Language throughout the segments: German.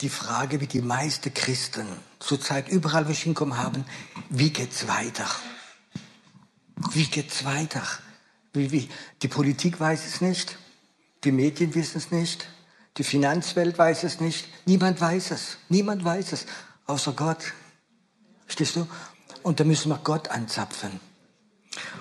die Frage, wie die meisten Christen zurzeit überall, wo ich hinkomme, haben, wie geht's weiter? Wie geht's weiter? Wie, wie? Die Politik weiß es nicht, die Medien wissen es nicht, die Finanzwelt weiß es nicht, niemand weiß es, niemand weiß es, außer Gott. Verstehst du? Und da müssen wir Gott anzapfen.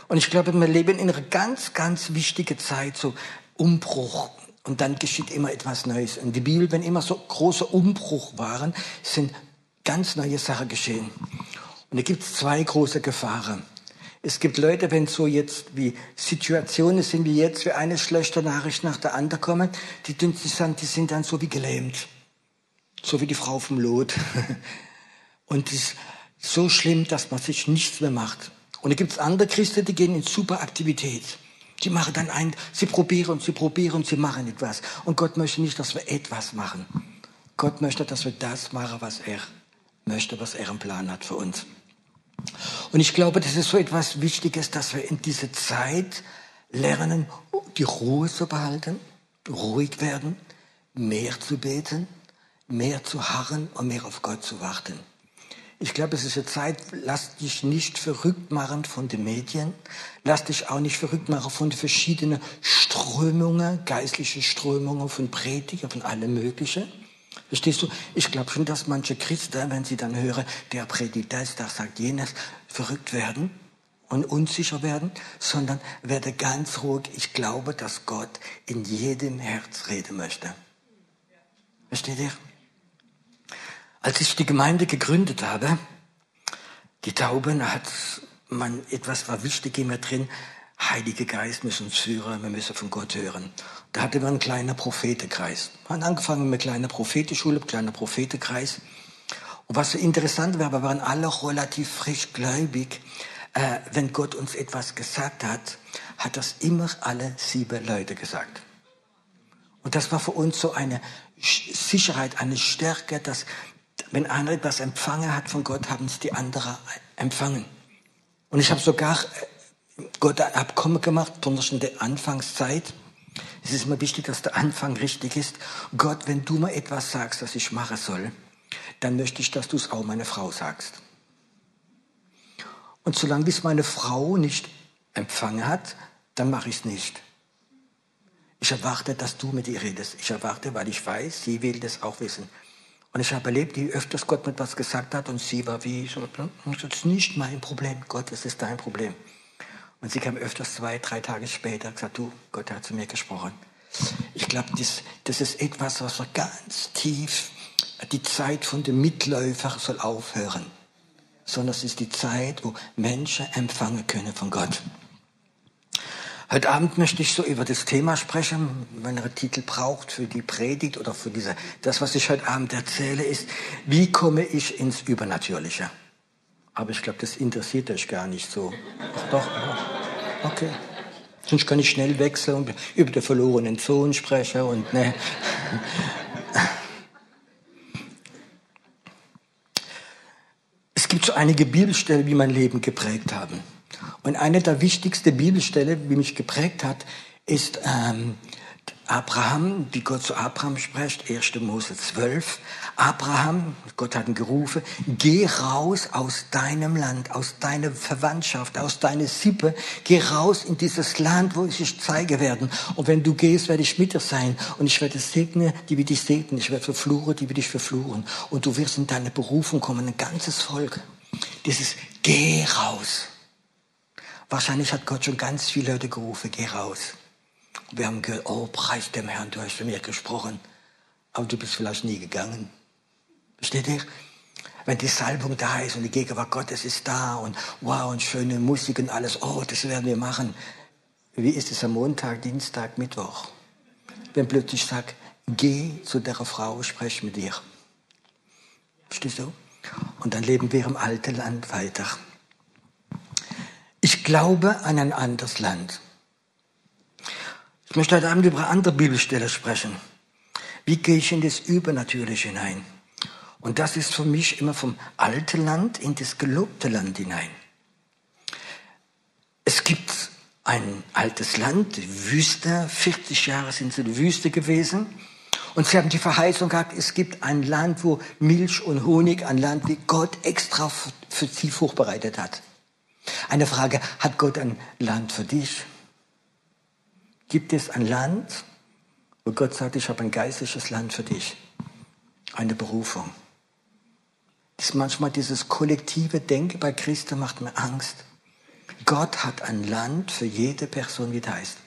Und ich glaube, wir leben in einer ganz, ganz wichtigen Zeit, so Umbruch. Und dann geschieht immer etwas Neues. Und die Bibel, wenn immer so große Umbruch waren, sind ganz neue Sachen geschehen. Und da gibt es zwei große Gefahren. Es gibt Leute, wenn so jetzt wie Situationen sind wie jetzt, wie eine schlechte Nachricht nach der anderen kommen, die, die sind dann so wie gelähmt. So wie die Frau vom Lot. Und es ist so schlimm, dass man sich nichts mehr macht. Und da gibt es andere Christen, die gehen in Superaktivität. Die machen dann ein, sie probieren sie probieren sie machen etwas. Und Gott möchte nicht, dass wir etwas machen. Gott möchte, dass wir das machen, was er möchte, was er im Plan hat für uns. Und ich glaube, das ist so etwas Wichtiges, dass wir in dieser Zeit lernen, die Ruhe zu behalten, ruhig werden, mehr zu beten, mehr zu harren und mehr auf Gott zu warten. Ich glaube, es ist eine Zeit, lass dich nicht verrückt machen von den Medien. Lass dich auch nicht verrückt machen von den verschiedenen Strömungen, geistliche Strömungen, von Prediger, von allem Möglichen. Verstehst du? Ich glaube schon, dass manche Christen, wenn sie dann hören, der predigt das, der sagt jenes, verrückt werden und unsicher werden, sondern werde ganz ruhig. Ich glaube, dass Gott in jedem Herz reden möchte. Versteht ihr? Als ich die Gemeinde gegründet habe, die Tauben, hat man etwas war wichtig immer drin. Heilige Geist müssen uns führen, wir müssen von Gott hören. Da hatte man einen kleinen Prophetenkreis. Wir haben angefangen mit einer kleinen Prophetenschule, kleiner Prophetenkreis. Und was so interessant war, wir waren alle relativ frisch gläubig. Äh, wenn Gott uns etwas gesagt hat, hat das immer alle sieben Leute gesagt. Und das war für uns so eine Sicherheit, eine Stärke, dass wenn einer etwas empfangen hat von Gott, haben es die anderen empfangen. Und ich habe sogar äh, Gott ein Abkommen gemacht, besonders in der Anfangszeit. Es ist immer wichtig, dass der Anfang richtig ist. Gott, wenn du mir etwas sagst, was ich machen soll, dann möchte ich, dass du es auch meiner Frau sagst. Und solange bis meine Frau nicht empfangen hat, dann mache ich es nicht. Ich erwarte, dass du mit ihr redest. Ich erwarte, weil ich weiß, sie will das auch wissen. Und ich habe erlebt, wie öfters Gott mit was gesagt hat und sie war wie, so, das ist nicht mein Problem, Gott, das ist dein Problem. Und sie kam öfters zwei, drei Tage später und gesagt, du, Gott hat zu mir gesprochen. Ich glaube, das, das ist etwas, was wir ganz tief, die Zeit von dem Mitläufer soll aufhören. Sondern es ist die Zeit, wo Menschen empfangen können von Gott. Heute Abend möchte ich so über das Thema sprechen, wenn ihr Titel braucht für die Predigt oder für diese, das, was ich heute Abend erzähle, ist, wie komme ich ins Übernatürliche? Aber ich glaube, das interessiert euch gar nicht so. Ach doch, okay. Sonst kann ich schnell wechseln und über den verlorenen Sohn sprechen und ne. Es gibt so einige Bibelstellen, die mein Leben geprägt haben. Und eine der wichtigsten Bibelstellen, die mich geprägt hat, ist ähm, Abraham, wie Gott zu Abraham spricht, 1. Mose 12. Abraham, Gott hat ihn gerufen, geh raus aus deinem Land, aus deiner Verwandtschaft, aus deiner Sippe, geh raus in dieses Land, wo ich dich zeige werden. Und wenn du gehst, werde ich mit dir sein. Und ich werde segnen, die wir dich segnen. Ich werde verfluchen, die wir dich verfluchen. Und du wirst in deine Berufung kommen, ein ganzes Volk. Dieses Geh raus. Wahrscheinlich hat Gott schon ganz viele Leute gerufen, geh raus. Wir haben gehört, oh, preis dem Herrn, du hast zu mir gesprochen. Aber du bist vielleicht nie gegangen. Versteht ihr? Wenn die Salbung da ist und die Gegenwart Gottes ist da und wow, und schöne Musik und alles, oh, das werden wir machen. Wie ist es am Montag, Dienstag, Mittwoch? Wenn plötzlich sagt, geh zu der Frau, sprech mit ihr. Verstehst du? Und dann leben wir im alten Land weiter. Ich glaube an ein anderes Land. Ich möchte heute Abend über eine andere Bibelstelle sprechen. Wie gehe ich in das Übernatürliche hinein? Und das ist für mich immer vom alten Land in das gelobte Land hinein. Es gibt ein altes Land, Wüste, 40 Jahre sind sie in der Wüste gewesen. Und sie haben die Verheißung gehabt, es gibt ein Land, wo Milch und Honig, ein Land, wie Gott extra für sie vorbereitet hat. Eine Frage, hat Gott ein Land für dich? Gibt es ein Land, wo Gott sagt, ich habe ein geistliches Land für dich? Eine Berufung. Das manchmal dieses kollektive Denken bei Christen macht mir Angst. Gott hat ein Land für jede Person, wie das heißt.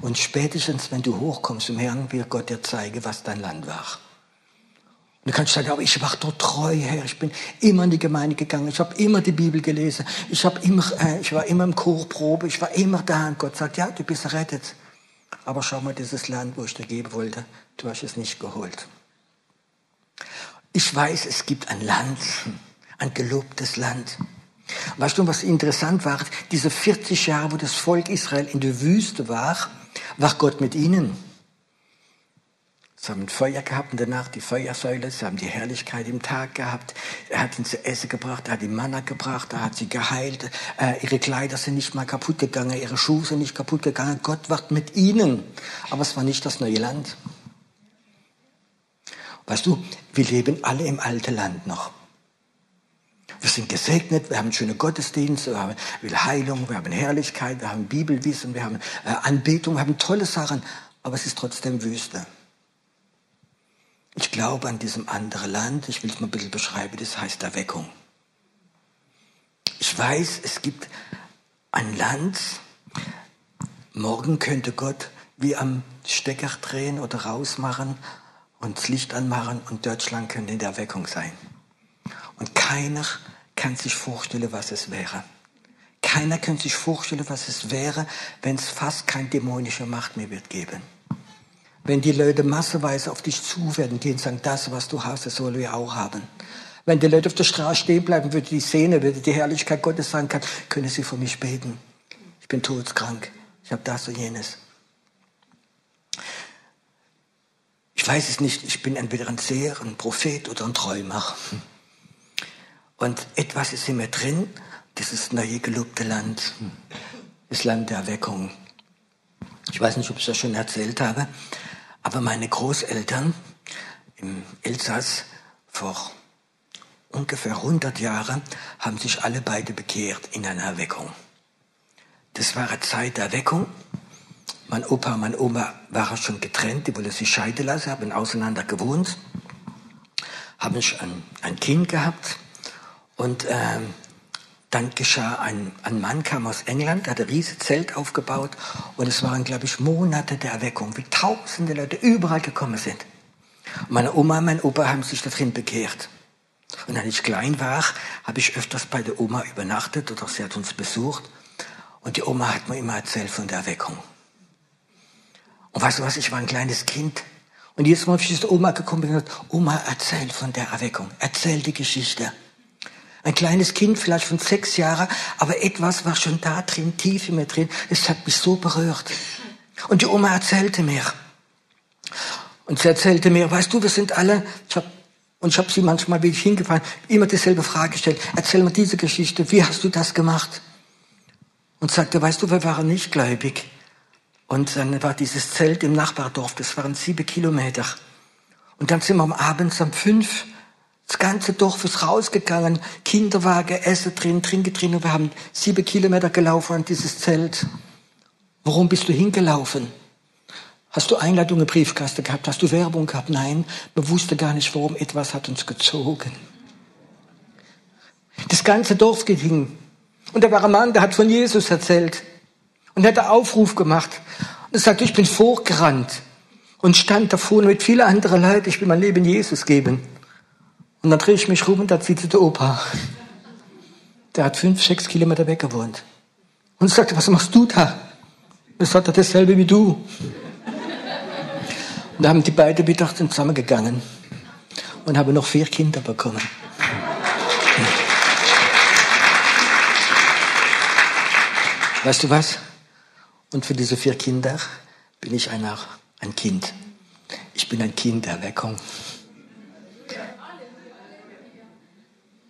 Und spätestens, wenn du hochkommst zum Herrn, wird Gott dir zeigen, was dein Land war. Und du kannst sagen, aber ich war dort treu, Herr. Ich bin immer in die Gemeinde gegangen. Ich habe immer die Bibel gelesen. Ich, hab immer, äh, ich war immer im Chorprobe. Ich war immer da. Und Gott sagt, ja, du bist errettet. Aber schau mal, dieses Land, wo ich dir geben wollte, du hast es nicht geholt. Ich weiß, es gibt ein Land, ein gelobtes Land. Weißt du, was interessant war? Diese 40 Jahre, wo das Volk Israel in der Wüste war, war Gott mit ihnen. Sie haben Feuer gehabt in der Nacht, die Feuersäule, sie haben die Herrlichkeit im Tag gehabt. Er hat ihnen zu essen gebracht, er hat ihnen Manna gebracht, er hat sie geheilt. Äh, ihre Kleider sind nicht mal kaputt gegangen, ihre Schuhe sind nicht kaputt gegangen. Gott war mit ihnen. Aber es war nicht das neue Land. Weißt du, wir leben alle im alten Land noch. Wir sind gesegnet, wir haben schöne Gottesdienste, wir haben Heilung, wir haben Herrlichkeit, wir haben Bibelwissen, wir haben äh, Anbetung, wir haben tolle Sachen, aber es ist trotzdem Wüste. Ich glaube an diesem anderen Land, ich will es mal ein bisschen beschreiben, das heißt Erweckung. Ich weiß, es gibt ein Land, morgen könnte Gott wie am Stecker drehen oder rausmachen und das Licht anmachen und Deutschland könnte in der Erweckung sein. Und keiner kann sich vorstellen, was es wäre. Keiner kann sich vorstellen, was es wäre, wenn es fast keine dämonische Macht mehr wird geben. Wenn die Leute masseweise auf dich zu werden gehen und sagen, das, was du hast, das sollen wir auch haben. Wenn die Leute auf der Straße stehen bleiben, würde die Szene, würde die Herrlichkeit Gottes sagen kann, können sie für mich beten. Ich bin todskrank. Ich habe das und jenes. Ich weiß es nicht. Ich bin entweder ein Seher, ein Prophet oder ein Träumer. Und etwas ist in mir drin, dieses neue gelobte Land, das Land der Erweckung. Ich weiß nicht, ob ich das schon erzählt habe, aber meine Großeltern im Elsass vor ungefähr 100 Jahren haben sich alle beide bekehrt in einer Erweckung. Das war eine Zeit der Erweckung. Mein Opa und meine Oma waren schon getrennt, die wollten sich scheiden lassen, haben auseinander gewohnt, haben ein, ein Kind gehabt und ähm, dann geschah, ein, ein Mann kam aus England, hat ein riesiges Zelt aufgebaut und es waren, glaube ich, Monate der Erweckung, wie tausende Leute überall gekommen sind. Und meine Oma und mein Opa haben sich drin bekehrt. Und als ich klein war, habe ich öfters bei der Oma übernachtet oder sie hat uns besucht. Und die Oma hat mir immer erzählt von der Erweckung. Und weißt du was, ich war ein kleines Kind. Und jetzt Mal, als ich zur Oma gekommen bin, gesagt, Oma, erzähl von der Erweckung. Erzähl die Geschichte. Ein kleines Kind, vielleicht von sechs Jahren, aber etwas war schon da drin, tief in mir drin. Es hat mich so berührt. Und die Oma erzählte mir. Und sie erzählte mir, weißt du, wir sind alle, ich hab, und ich habe sie manchmal, wie ich hingefahren, immer dieselbe Frage gestellt. Erzähl mir diese Geschichte, wie hast du das gemacht? Und sagte, weißt du, wir waren nicht gläubig. Und dann war dieses Zelt im Nachbardorf, das waren sieben Kilometer. Und dann sind wir am Abend um fünf das ganze Dorf ist rausgegangen, Kinderwagen, Essen drin, Trinke drin und wir haben sieben Kilometer gelaufen an dieses Zelt. Warum bist du hingelaufen? Hast du Einladung im Briefkasten gehabt? Hast du Werbung gehabt? Nein, man wusste gar nicht, warum. Etwas hat uns gezogen. Das ganze Dorf ging. Und da war ein Mann, der hat von Jesus erzählt. Und er hat einen Aufruf gemacht. Und er sagte, ich bin vorgerannt. Und stand da vorne mit vielen anderen Leuten, ich will mein Leben Jesus geben. Und dann drehe ich mich rum und da sitzt der Opa. Der hat fünf, sechs Kilometer weg gewohnt. Und ich sagte, was machst du da? Und sagt er dasselbe wie du. Und da haben die beiden Mittag zusammengegangen und haben noch vier Kinder bekommen. Weißt du was? Und für diese vier Kinder bin ich ein, ein Kind. Ich bin ein Kind der Erweckung.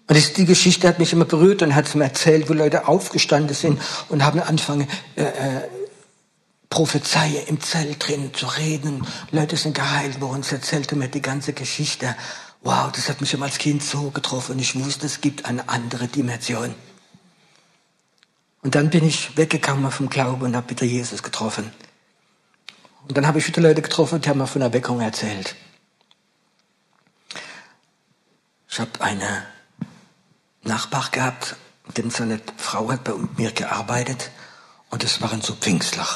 Und das, die Geschichte hat mich immer berührt und hat es mir erzählt, wo Leute aufgestanden sind und haben angefangen, äh, äh, prophezeie im Zelt drin, zu reden. Leute sind geheilt worden. Sie erzählte mir die ganze Geschichte. Wow, das hat mich schon als Kind so getroffen. Ich wusste, es gibt eine andere Dimension. Und dann bin ich weggekommen vom Glauben und habe wieder Jesus getroffen. Und dann habe ich wieder Leute getroffen, die haben mir von Erweckung erzählt. Ich habe eine Nachbar gehabt, denn seine Frau hat bei mir gearbeitet und es waren so Pfingstler.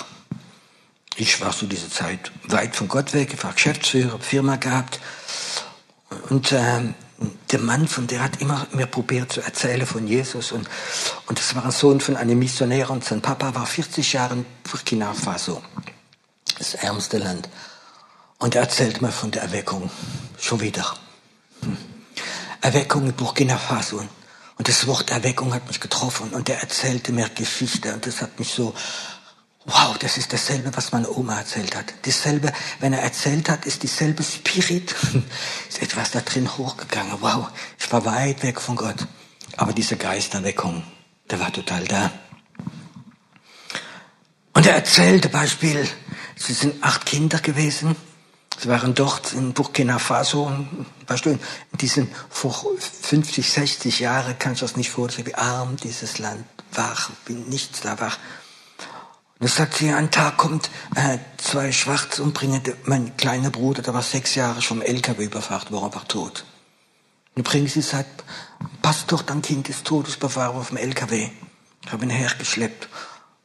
Ich war so diese Zeit weit von Gott weg, ich war Geschäftsführer, Firma gehabt und ähm, der Mann, von der hat immer mir probiert zu erzählen von Jesus und und das war ein Sohn von einem Missionär und sein Papa war 40 Jahre in Burkina Faso, das ärmste Land. Und er erzählt mir von der Erweckung schon wieder. Hm. Erweckung in Burkina Faso. Und das Wort Erweckung hat mich getroffen und er erzählte mir Geschichte und das hat mich so, wow, das ist dasselbe, was meine Oma erzählt hat. Dasselbe, wenn er erzählt hat, ist dieselbe Spirit, ist etwas da drin hochgegangen. Wow, ich war weit weg von Gott. Aber diese Geisterweckung, der war total da. Und er erzählte Beispiel, sie sind acht Kinder gewesen Sie waren dort in Burkina Faso, weißt du, in diesen vor 50, 60 Jahren kannst du das nicht vorstellen, wie arm dieses Land war, wie nichts da war. Und es sagt sie, ein Tag kommt äh, zwei Schwarze und bringen mein kleiner Bruder, der war sechs Jahre im LKW überfahrt, war einfach tot. Und bringen sie sagt, Pastor, dein Kind ist bewahren auf dem LKW. Ich habe ihn hergeschleppt.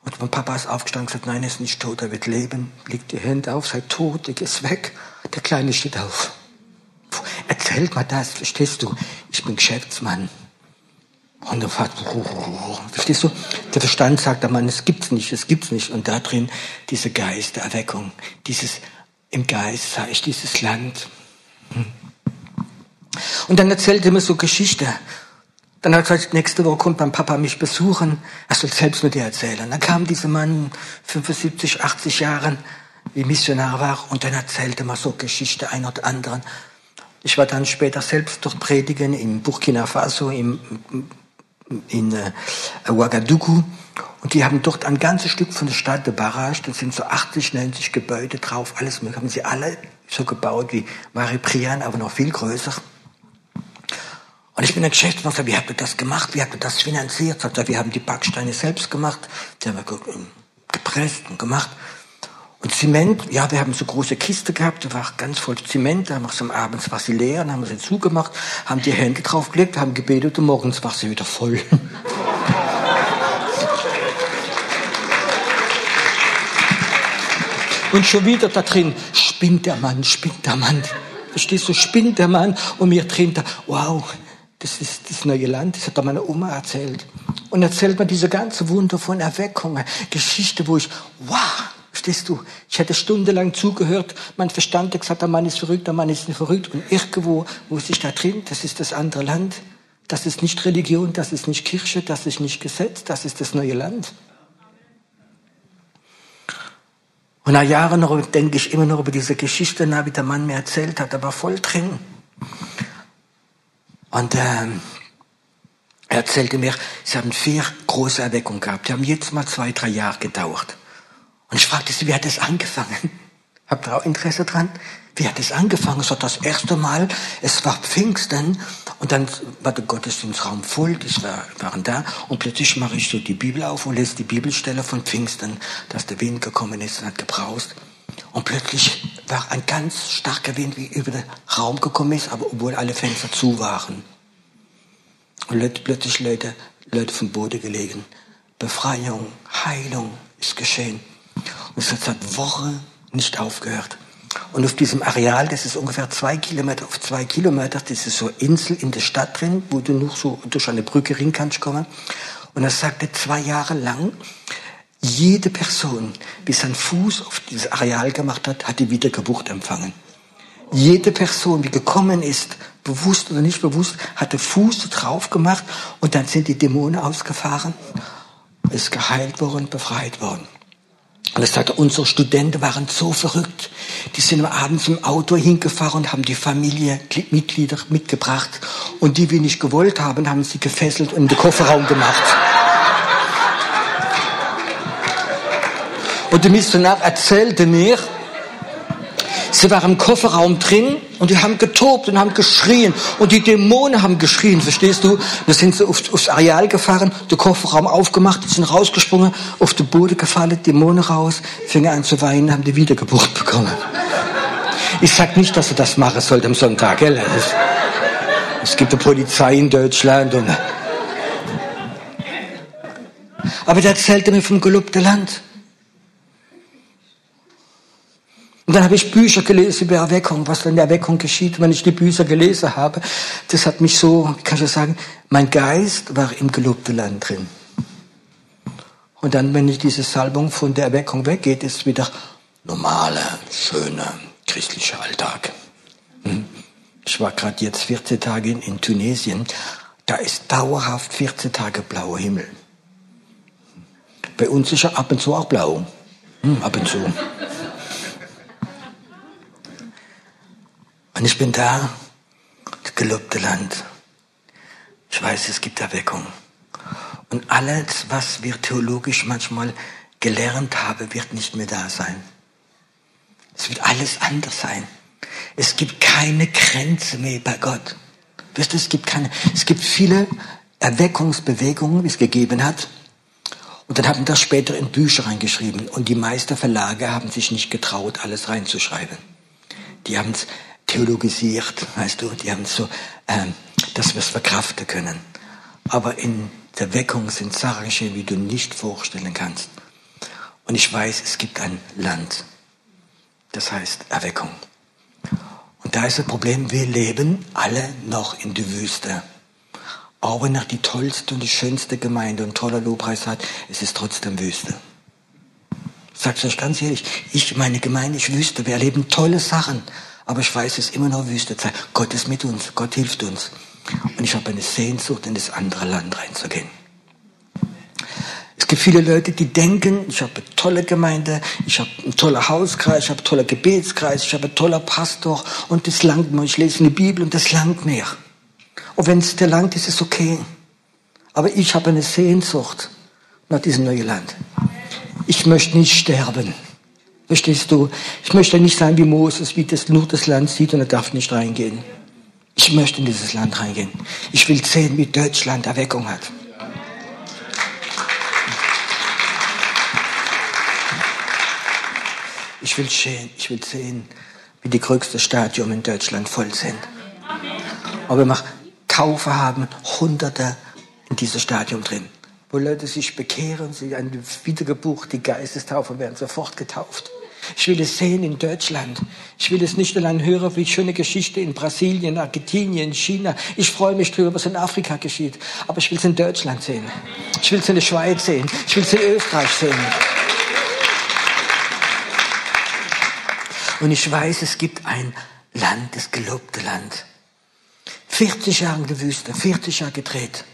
Und mein Papa ist aufgestanden und gesagt, nein, er ist nicht tot, er wird leben. Legt die Hände auf, sei tot, ich ist weg. Der Kleine steht auf. Erzählt mal das, verstehst du? Ich bin Geschäftsmann. Und der Vater, verstehst du? Der Verstand sagt, Mann, es gibt's nicht, es gibt's nicht. Und da drin diese Geistererweckung, dieses, im Geist sah ich dieses Land. Hm. Und dann erzählt er mir so Geschichte. Dann hat er gesagt, nächste Woche kommt mein Papa mich besuchen. Er soll selbst mit dir erzählen. Dann kam dieser Mann, 75, 80 Jahren, wie Missionar war, und dann erzählte mal so Geschichte ein oder anderen. Ich war dann später selbst dort predigen in Burkina Faso, im, in äh, Ouagadougou. Und die haben dort ein ganzes Stück von der Stadt, Barrage, da sind so 80, 90 Gebäude drauf, alles mögliche. Haben sie alle so gebaut wie Marie Prian, aber noch viel größer. Und ich bin ein Geschäftsmann, sag, wie habt ihr das gemacht? Wie habt ihr das finanziert? Sagt er, wir haben die Backsteine selbst gemacht. Die haben wir gepresst und gemacht. Und Zement, ja, wir haben so große Kiste gehabt, die war ganz voll Zement, da haben wir sie abends war sie leer, dann haben wir sie zugemacht, haben die Hände draufgelegt, haben gebetet und morgens war sie wieder voll. und schon wieder da drin, spinnt der Mann, spinnt der Mann. Verstehst du, spinnt der Mann und mir drin da, wow, das ist das neue Land, das hat da meine Oma erzählt. Und erzählt mir diese ganze Wunder von Erweckungen, Geschichte, wo ich, wow, verstehst du, ich hätte stundenlang zugehört, mein Verstand hat gesagt, der Mann ist verrückt, der Mann ist nicht verrückt. Und irgendwo wusste ich da drin, das ist das andere Land. Das ist nicht Religion, das ist nicht Kirche, das ist nicht Gesetz, das ist das neue Land. Und nach Jahren noch denke ich immer noch über diese Geschichte nach, wie der Mann mir erzählt hat, aber voll drin. Und ähm, er erzählte mir, sie haben vier große Erweckungen gehabt. Die haben jetzt mal zwei, drei Jahre gedauert. Und ich fragte sie, wie hat es angefangen? Habt ihr auch Interesse dran? Wie hat es angefangen? Es war das erste Mal, es war Pfingsten und dann war der Gottesdienstraum voll, die waren da und plötzlich mache ich so die Bibel auf und lese die Bibelstelle von Pfingsten, dass der Wind gekommen ist und hat gebraust. Und plötzlich war ein ganz starker Wind, wie über den Raum gekommen ist, aber obwohl alle Fenster zu waren. Und plötzlich Leute, Leute vom Boden gelegen. Befreiung, Heilung ist geschehen. Und es hat seit Wochen nicht aufgehört. Und auf diesem Areal, das ist ungefähr zwei Kilometer auf zwei Kilometer, das ist so Insel in der Stadt drin, wo du noch so durch eine Brücke rin kannst kommen. Und er sagte, zwei Jahre lang jede Person, die seinen Fuß auf dieses Areal gemacht hat, hat die Wiedergeburt empfangen. Jede Person, die gekommen ist, bewusst oder nicht bewusst, hat den Fuß drauf gemacht und dann sind die Dämonen ausgefahren, ist geheilt worden, befreit worden. Und er sagte, unsere Studenten waren so verrückt. Die sind abends im Auto hingefahren und haben die Familie, Mitglieder mitgebracht. Und die, die nicht gewollt haben, haben sie gefesselt und in den Kofferraum gemacht. Und der Missionar erzählte mir, sie waren im Kofferraum drin und die haben getobt und haben geschrien und die Dämonen haben geschrien, verstehst du? Da sind sie auf, aufs Areal gefahren, den Kofferraum aufgemacht, sind rausgesprungen, auf den Boden gefallen, Dämonen raus, fingen an zu weinen, haben die Wiedergeburt bekommen. Ich sag nicht, dass er das machen sollte am Sonntag, gell? Es, es gibt eine Polizei in Deutschland und aber der erzählte mir vom gelobten Land. Und dann habe ich Bücher gelesen über Erweckung, was in der Erweckung geschieht. Wenn ich die Bücher gelesen habe, das hat mich so, wie kann ich das sagen, mein Geist war im gelobten Land drin. Und dann, wenn ich diese Salbung von der Erweckung weggeht, ist wieder normaler, schöner, christlicher Alltag. Hm? Ich war gerade jetzt 14 Tage in Tunesien. Da ist dauerhaft 14 Tage blauer Himmel. Bei uns ist er ab und zu auch blau. Hm, ab und zu. Und ich bin da, das gelobte Land. Ich weiß, es gibt Erweckung. Und alles, was wir theologisch manchmal gelernt haben, wird nicht mehr da sein. Es wird alles anders sein. Es gibt keine Grenze mehr bei Gott. Wisst ihr, es gibt keine, es gibt viele Erweckungsbewegungen, wie es gegeben hat. Und dann haben das später in Bücher reingeschrieben. Und die meisten Verlage haben sich nicht getraut, alles reinzuschreiben. Die haben es theologisiert, weißt du, die haben so, ähm, dass wir es verkraften können. Aber in der Weckung sind Sachen geschehen, wie du nicht vorstellen kannst. Und ich weiß, es gibt ein Land. Das heißt Erweckung. Und da ist das Problem, wir leben alle noch in der Wüste. Auch wenn er die tollste und die schönste Gemeinde und toller Lobpreis hat, es ist trotzdem Wüste. Sag's euch ganz ehrlich, ich, meine Gemeinde ist Wüste. Wir erleben tolle Sachen. Aber ich weiß, es ist immer noch Wüstezeit. Gott ist mit uns. Gott hilft uns. Und ich habe eine Sehnsucht, in das andere Land reinzugehen. Es gibt viele Leute, die denken, ich habe eine tolle Gemeinde, ich habe einen tollen Hauskreis, ich habe einen tollen Gebetskreis, ich habe einen tollen Pastor und das langt mir. Ich lese in die Bibel und das langt mir. Und wenn es dir langt, ist es okay. Aber ich habe eine Sehnsucht nach diesem neuen Land. Ich möchte nicht sterben. Verstehst du? Ich möchte nicht sein wie Moses, wie das nur das Land sieht und er darf nicht reingehen. Ich möchte in dieses Land reingehen. Ich will sehen, wie Deutschland Erweckung hat. Ich will sehen, ich will sehen, wie die größte Stadium in Deutschland voll sind. Aber wir Kaufe haben Hunderte in diesem Stadium drin, wo Leute sich bekehren, sie eine Wiedergeburt, die Geistestaufe werden sofort getauft. Ich will es sehen in Deutschland. Ich will es nicht allein hören wie schöne Geschichte in Brasilien, Argentinien, China. Ich freue mich darüber, was in Afrika geschieht. Aber ich will es in Deutschland sehen. Ich will es in der Schweiz sehen. Ich will es in Österreich sehen. Und ich weiß, es gibt ein Land, das gelobte Land. 40 Jahre in der Wüste, 40 Jahre gedreht,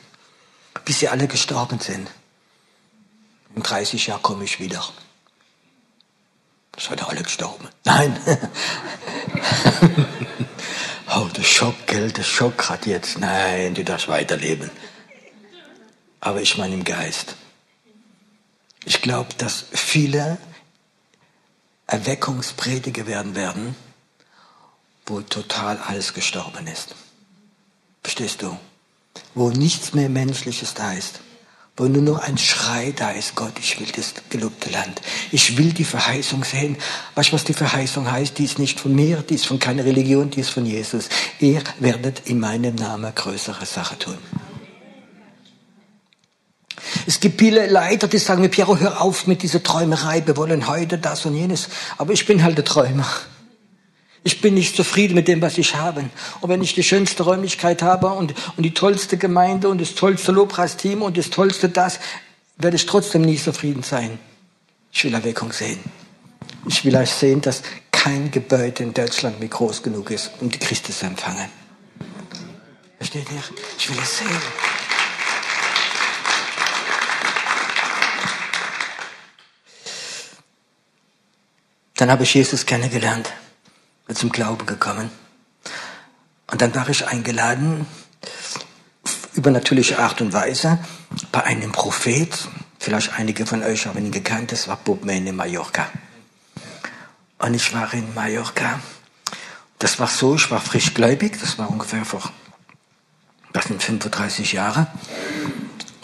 bis sie alle gestorben sind. In 30 Jahren komme ich wieder. Seid alle gestorben? Nein. oh, der Schock, gell, der Schock hat jetzt. Nein, du darfst weiterleben. Aber ich meine im Geist. Ich glaube, dass viele Erweckungsprediger werden werden, wo total alles gestorben ist. Verstehst du? Wo nichts mehr Menschliches da ist. Wo nur noch ein Schrei da ist, Gott, ich will das gelobte Land. Ich will die Verheißung sehen. Weißt du, was die Verheißung heißt? Die ist nicht von mir, die ist von keiner Religion, die ist von Jesus. Ihr werdet in meinem Namen größere Sachen tun. Es gibt viele Leiter, die sagen mir, Piero, hör auf mit dieser Träumerei, wir wollen heute das und jenes. Aber ich bin halt der Träumer. Ich bin nicht zufrieden mit dem, was ich habe. Und wenn ich die schönste Räumlichkeit habe und, und die tollste Gemeinde und das tollste Lobpreisteam und das tollste das, werde ich trotzdem nie zufrieden sein. Ich will Erweckung sehen. Ich will euch sehen, dass kein Gebäude in Deutschland mehr groß genug ist, um die Christus zu empfangen. Versteht ihr? Ich will es sehen. Dann habe ich Jesus kennengelernt zum Glauben gekommen. Und dann war ich eingeladen, über natürliche Art und Weise, bei einem Prophet, Vielleicht einige von euch haben ihn gekannt. Das war Bob Main in Mallorca. Und ich war in Mallorca. Das war so, ich war frischgläubig. Das war ungefähr vor, das sind 35 Jahre.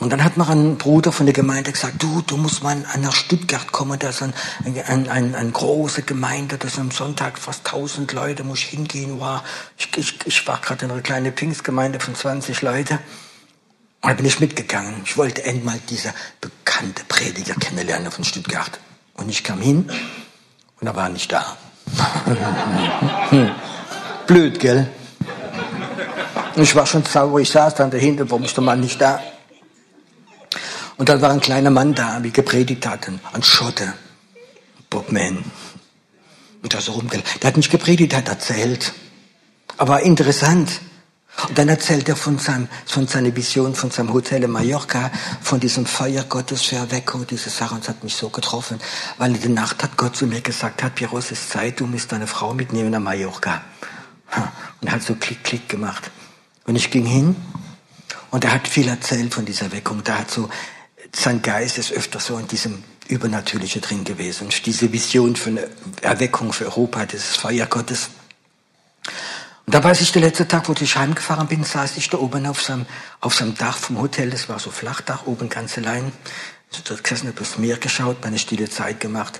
Und dann hat mir ein Bruder von der Gemeinde gesagt, du, du musst mal nach Stuttgart kommen, da ist ein, ein, ein, eine große Gemeinde, das sind am Sonntag fast 1000 Leute, muss ich hingehen. Wow. Ich, ich, ich war gerade in einer kleinen Pfingstgemeinde von 20 Leuten. Und da bin ich mitgegangen. Ich wollte endlich mal diese bekannte Prediger kennenlernen von Stuttgart. Und ich kam hin und er war nicht da. Blöd, gell? Ich war schon sauer, ich saß dann dahinter, warum ist der Mann nicht da? Und dann war ein kleiner Mann da, wie gepredigt hat, ein Schotte, Bob Mann. Und da so rumgelaufen. Der hat nicht gepredigt, der hat erzählt. Aber interessant. Und dann erzählt er von, seinem, von seiner Vision, von seinem Hotel in Mallorca, von diesem Feuer Gottes für Erweckung, diese Sache. Und es hat mich so getroffen, weil in der Nacht hat Gott zu mir gesagt, hat Piero, es ist Zeit, du musst deine Frau mitnehmen nach Mallorca. Und hat so Klick, Klick gemacht. Und ich ging hin und er hat viel erzählt von dieser Erweckung. Da hat so sein Geist ist öfter so in diesem Übernatürliche drin gewesen. Und diese Vision für eine Erweckung für Europa, dieses Feuer Gottes. Und da weiß ich, der letzte Tag, wo ich heimgefahren bin, saß ich da oben auf seinem, auf seinem Dach vom Hotel. Das war so Flachdach, oben ganz allein. Ich dort gesessen, habe aufs Meer geschaut, meine stille Zeit gemacht.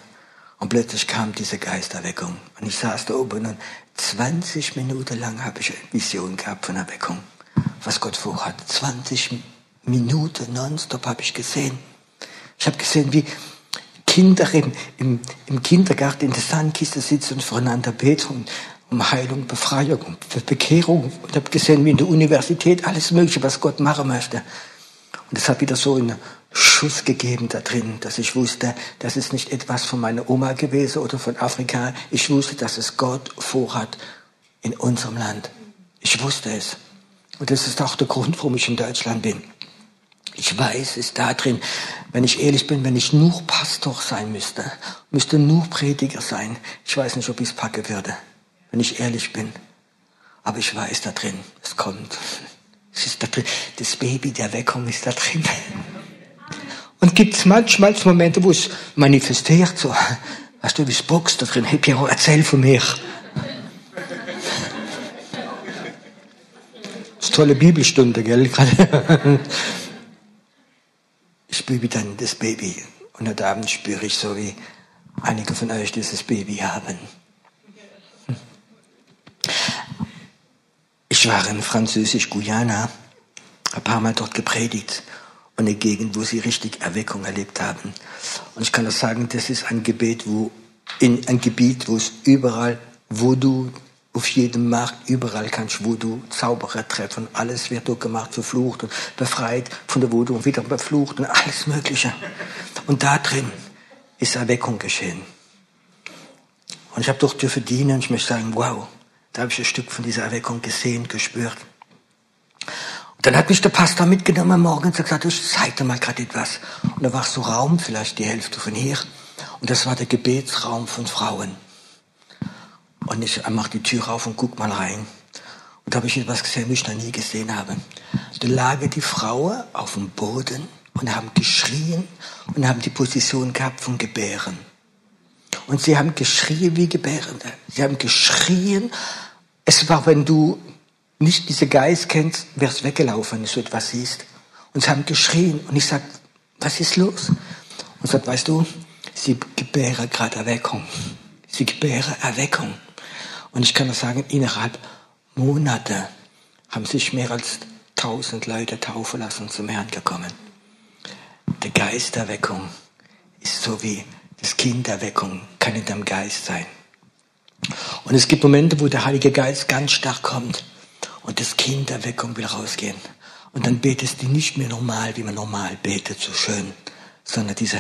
Und plötzlich kam diese Geisterweckung. Und ich saß da oben und 20 Minuten lang habe ich eine Vision gehabt von Erweckung. Was Gott vorhat. 20 Minuten. Minute nonstop habe ich gesehen. Ich habe gesehen, wie Kinder im, im, im Kindergarten in der Sandkiste sitzen und voneinander beten um Heilung, Befreiung, um Bekehrung. Und habe gesehen, wie in der Universität alles Mögliche, was Gott machen möchte. Und es hat wieder so einen Schuss gegeben da drin, dass ich wusste, das ist nicht etwas von meiner Oma gewesen oder von Afrika. Ich wusste, dass es Gott vorhat in unserem Land. Ich wusste es. Und das ist auch der Grund, warum ich in Deutschland bin. Ich weiß es da drin, wenn ich ehrlich bin, wenn ich nur Pastor sein müsste, müsste nur Prediger sein. Ich weiß nicht, ob ich es packe würde, wenn ich ehrlich bin. Aber ich weiß da drin, es kommt. Es ist da drin. Das Baby der Weckung ist da drin. Und gibt es manchmal Momente, wo es manifestiert, so, weißt du, wie es boxt da drin. Hey Piero, erzähl von mir. Das ist tolle Bibelstunde, gell? spüre dann das Baby. Und heute Abend spüre ich so, wie einige von euch dieses Baby haben. Ich war in Französisch-Guyana, ein paar Mal dort gepredigt und eine Gegend, wo sie richtig Erweckung erlebt haben. Und ich kann das sagen, das ist ein Gebet, wo in ein Gebiet, wo es überall, wo du auf jedem Markt, überall kannst Voodoo, Zauberer treffen. Alles wird dort gemacht, verflucht und befreit von der Voodoo und wieder beflucht und alles Mögliche. Und da drin ist Erweckung geschehen. Und ich habe dort dürfen dienen ich möchte sagen, wow, da habe ich ein Stück von dieser Erweckung gesehen, gespürt. Und dann hat mich der Pastor mitgenommen morgens und gesagt, ich zeig dir mal gerade etwas. Und da war so Raum, vielleicht die Hälfte von hier. Und das war der Gebetsraum von Frauen. Und ich mache die Tür auf und guck mal rein. Und da habe ich etwas gesehen, was ich noch nie gesehen habe. Da lagen die Frauen auf dem Boden und haben geschrien und haben die Position gehabt von Gebären. Und sie haben geschrien wie Gebärende. Sie haben geschrien. Es war, wenn du nicht diese Geist kennst, wärst weggelaufen, wenn du etwas siehst. Und sie haben geschrien. Und ich sag, was ist los? Und sagt, weißt du, sie gebären gerade Erweckung. Sie gebären Erweckung. Und ich kann nur sagen, innerhalb Monate haben sich mehr als tausend Leute taufen lassen zum Herrn gekommen. Die Geisterweckung ist so wie das Kinderweckung kann in deinem Geist sein. Und es gibt Momente, wo der Heilige Geist ganz stark kommt und das Kinderweckung will rausgehen. Und dann betest du nicht mehr normal, wie man normal betet, so schön, sondern dieser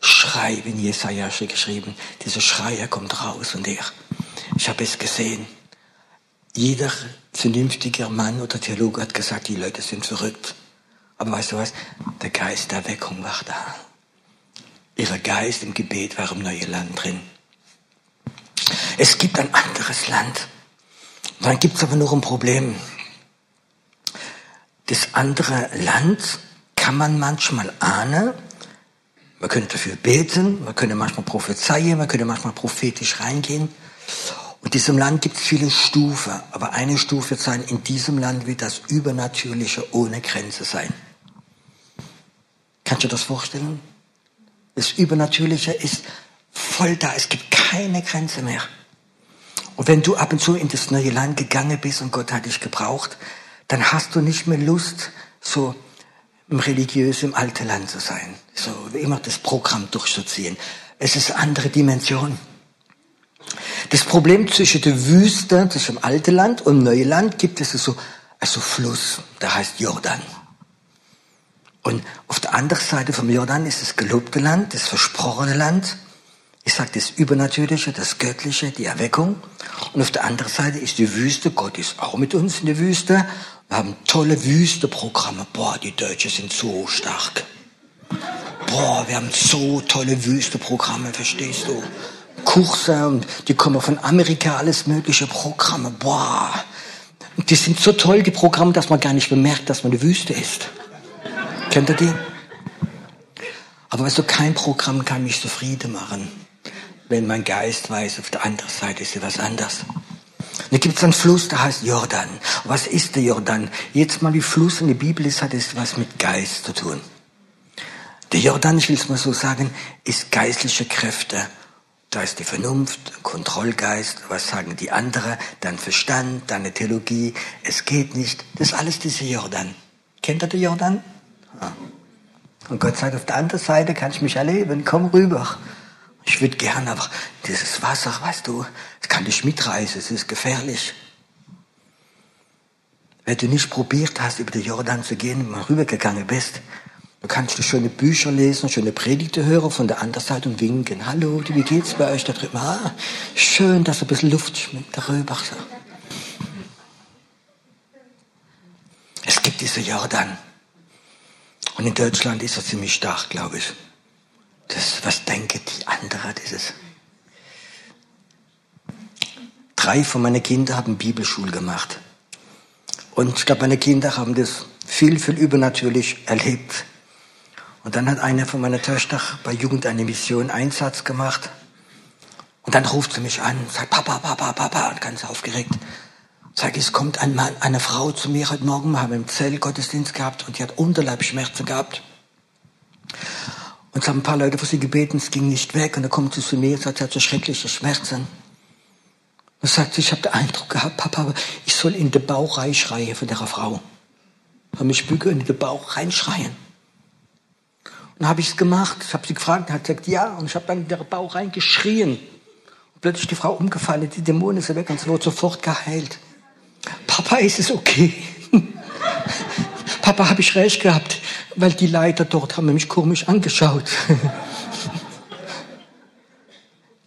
Schrei, wie in Jesaja geschrieben, dieser Schrei, er kommt raus und er ich habe es gesehen. Jeder vernünftige Mann oder Theologe hat gesagt, die Leute sind verrückt. Aber weißt du was? Der Geist der Weckung war da. Ihre Geist im Gebet war im neuen Land drin. Es gibt ein anderes Land. Dann gibt es aber noch ein Problem. Das andere Land kann man manchmal ahnen, Man könnte dafür beten, man könnte manchmal prophezeien, man könnte manchmal prophetisch reingehen. In diesem Land gibt es viele Stufen, aber eine Stufe wird sein, in diesem Land wird das Übernatürliche ohne Grenze sein. Kannst du das vorstellen? Das Übernatürliche ist voll da, es gibt keine Grenze mehr. Und wenn du ab und zu in das neue Land gegangen bist und Gott hat dich gebraucht, dann hast du nicht mehr Lust, so im religiösen im alten Land zu sein. So immer das Programm durchzuziehen. Es ist eine andere Dimension. Das Problem zwischen der Wüste, zwischen dem alten Land und dem neuen Land gibt es so, also Fluss, der heißt Jordan. Und auf der anderen Seite vom Jordan ist das gelobte Land, das versprochene Land. Ich sage das Übernatürliche, das Göttliche, die Erweckung. Und auf der anderen Seite ist die Wüste. Gott ist auch mit uns in der Wüste. Wir haben tolle Wüsteprogramme. Boah, die Deutschen sind so stark. Boah, wir haben so tolle Wüsteprogramme, verstehst du? Kurse und die kommen von Amerika, alles mögliche Programme. Boah, die sind so toll, die Programme, dass man gar nicht bemerkt, dass man eine Wüste ist. Kennt ihr die? Aber weißt du, kein Programm kann mich zufrieden machen wenn mein Geist weiß, auf der anderen Seite ist was anders. Und da gibt es einen Fluss, der heißt Jordan. Was ist der Jordan? Jetzt mal wie Fluss in der Bibel ist, hat es was mit Geist zu tun. Der Jordan, ich will es mal so sagen, ist geistliche Kräfte. Da ist die Vernunft, Kontrollgeist, was sagen die anderen, dann Verstand, dann eine Theologie. Es geht nicht. Das ist alles dieser Jordan. Kennt ihr den Jordan? Ja. Und Gott sagt, auf der anderen Seite kann ich mich erleben, komm rüber. Ich würde gern, aber dieses Wasser, weißt du, das kann dich mitreißen, es ist gefährlich. Wenn du nicht probiert hast, über den Jordan zu gehen mal rübergegangen bist, du kannst schöne Bücher lesen, schöne Predigte hören von der anderen Seite und winken. Hallo, wie geht's bei euch da drüben? Ah, schön, dass ein bisschen Luft schmeckt darüber. Es gibt diese Jordan. Und in Deutschland ist er ziemlich stark, glaube ich. Das, was denken die anderen, dieses. Drei von meinen Kindern haben Bibelschule gemacht. Und ich glaube, meine Kinder haben das viel, viel übernatürlich erlebt. Und dann hat eine von meinen Töchtern bei Jugend eine Mission Einsatz gemacht. Und dann ruft sie mich an, sagt Papa, Papa, Papa, und ganz aufgeregt. Sag, es kommt ein Mann, eine Frau zu mir heute Morgen, wir haben im Zell Gottesdienst gehabt und die hat Unterleibschmerzen gehabt. Und es haben ein paar Leute für sie gebeten, es ging nicht weg. Und dann kommt sie zu mir und sagt, sie hat so schreckliche Schmerzen. Und sagt ich habe den Eindruck gehabt, Papa, ich soll in den Bauch reinschreien von der Frau. Und mich büge in den Bauch reinschreien. Dann habe ich es gemacht. Ich habe sie gefragt, hat gesagt, ja. Und ich habe dann in den Bauch reingeschrien. Und plötzlich die Frau umgefallen, die Dämonen sind weg und sie wurde sofort geheilt. Papa, ist es okay? Papa, habe ich recht gehabt, weil die Leiter dort haben mich komisch angeschaut.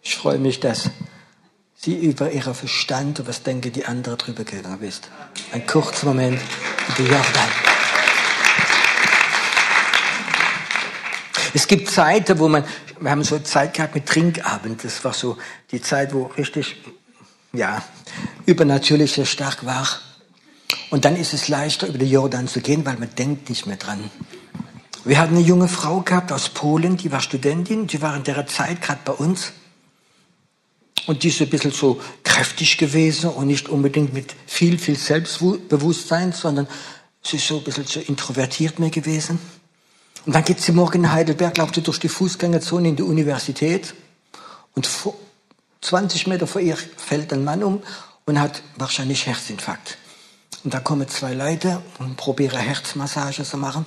ich freue mich, dass sie über ihren Verstand und was denken die anderen drüber gegangen bist. Ein kurzer Moment über Jordan. Es gibt Zeiten, wo man, wir haben so Zeit gehabt mit Trinkabend. Das war so die Zeit, wo richtig, ja, übernatürlich stark war. Und dann ist es leichter, über den Jordan zu gehen, weil man denkt nicht mehr dran. Wir hatten eine junge Frau gehabt aus Polen, die war Studentin, die war in der Zeit gerade bei uns. Und die ist ein bisschen so kräftig gewesen und nicht unbedingt mit viel, viel Selbstbewusstsein, sondern sie ist so ein bisschen so introvertiert mehr gewesen. Und dann geht sie morgen in Heidelberg, glaubt sie, durch die Fußgängerzone in die Universität. Und 20 Meter vor ihr fällt ein Mann um und hat wahrscheinlich Herzinfarkt. Und da kommen zwei Leute und probieren Herzmassage zu machen.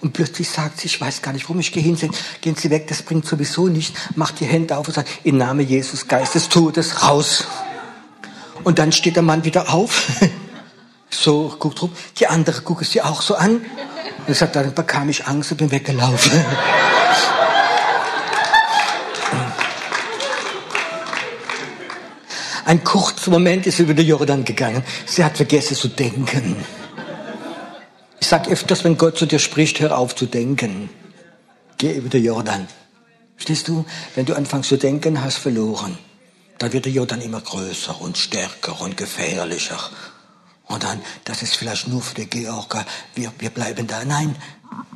Und plötzlich sagt sie, ich weiß gar nicht, warum ich gehe hin, gehen Sie weg, das bringt sowieso nicht. Macht die Hände auf und sagt, im Namen Jesus, Geist des Todes, raus. Und dann steht der Mann wieder auf, so guckt rum, die andere guckt sie auch so an. Und sagt, dann bekam ich Angst und bin weggelaufen. Ein kurzer Moment ist über den Jordan gegangen. Sie hat vergessen zu denken. Ich sage öfters, wenn Gott zu dir spricht, hör auf zu denken. Geh über den Jordan. Verstehst du? Wenn du anfängst zu denken, hast verloren. Dann wird der Jordan immer größer und stärker und gefährlicher. Und dann, das ist vielleicht nur für die Georger. Wir, wir bleiben da. Nein,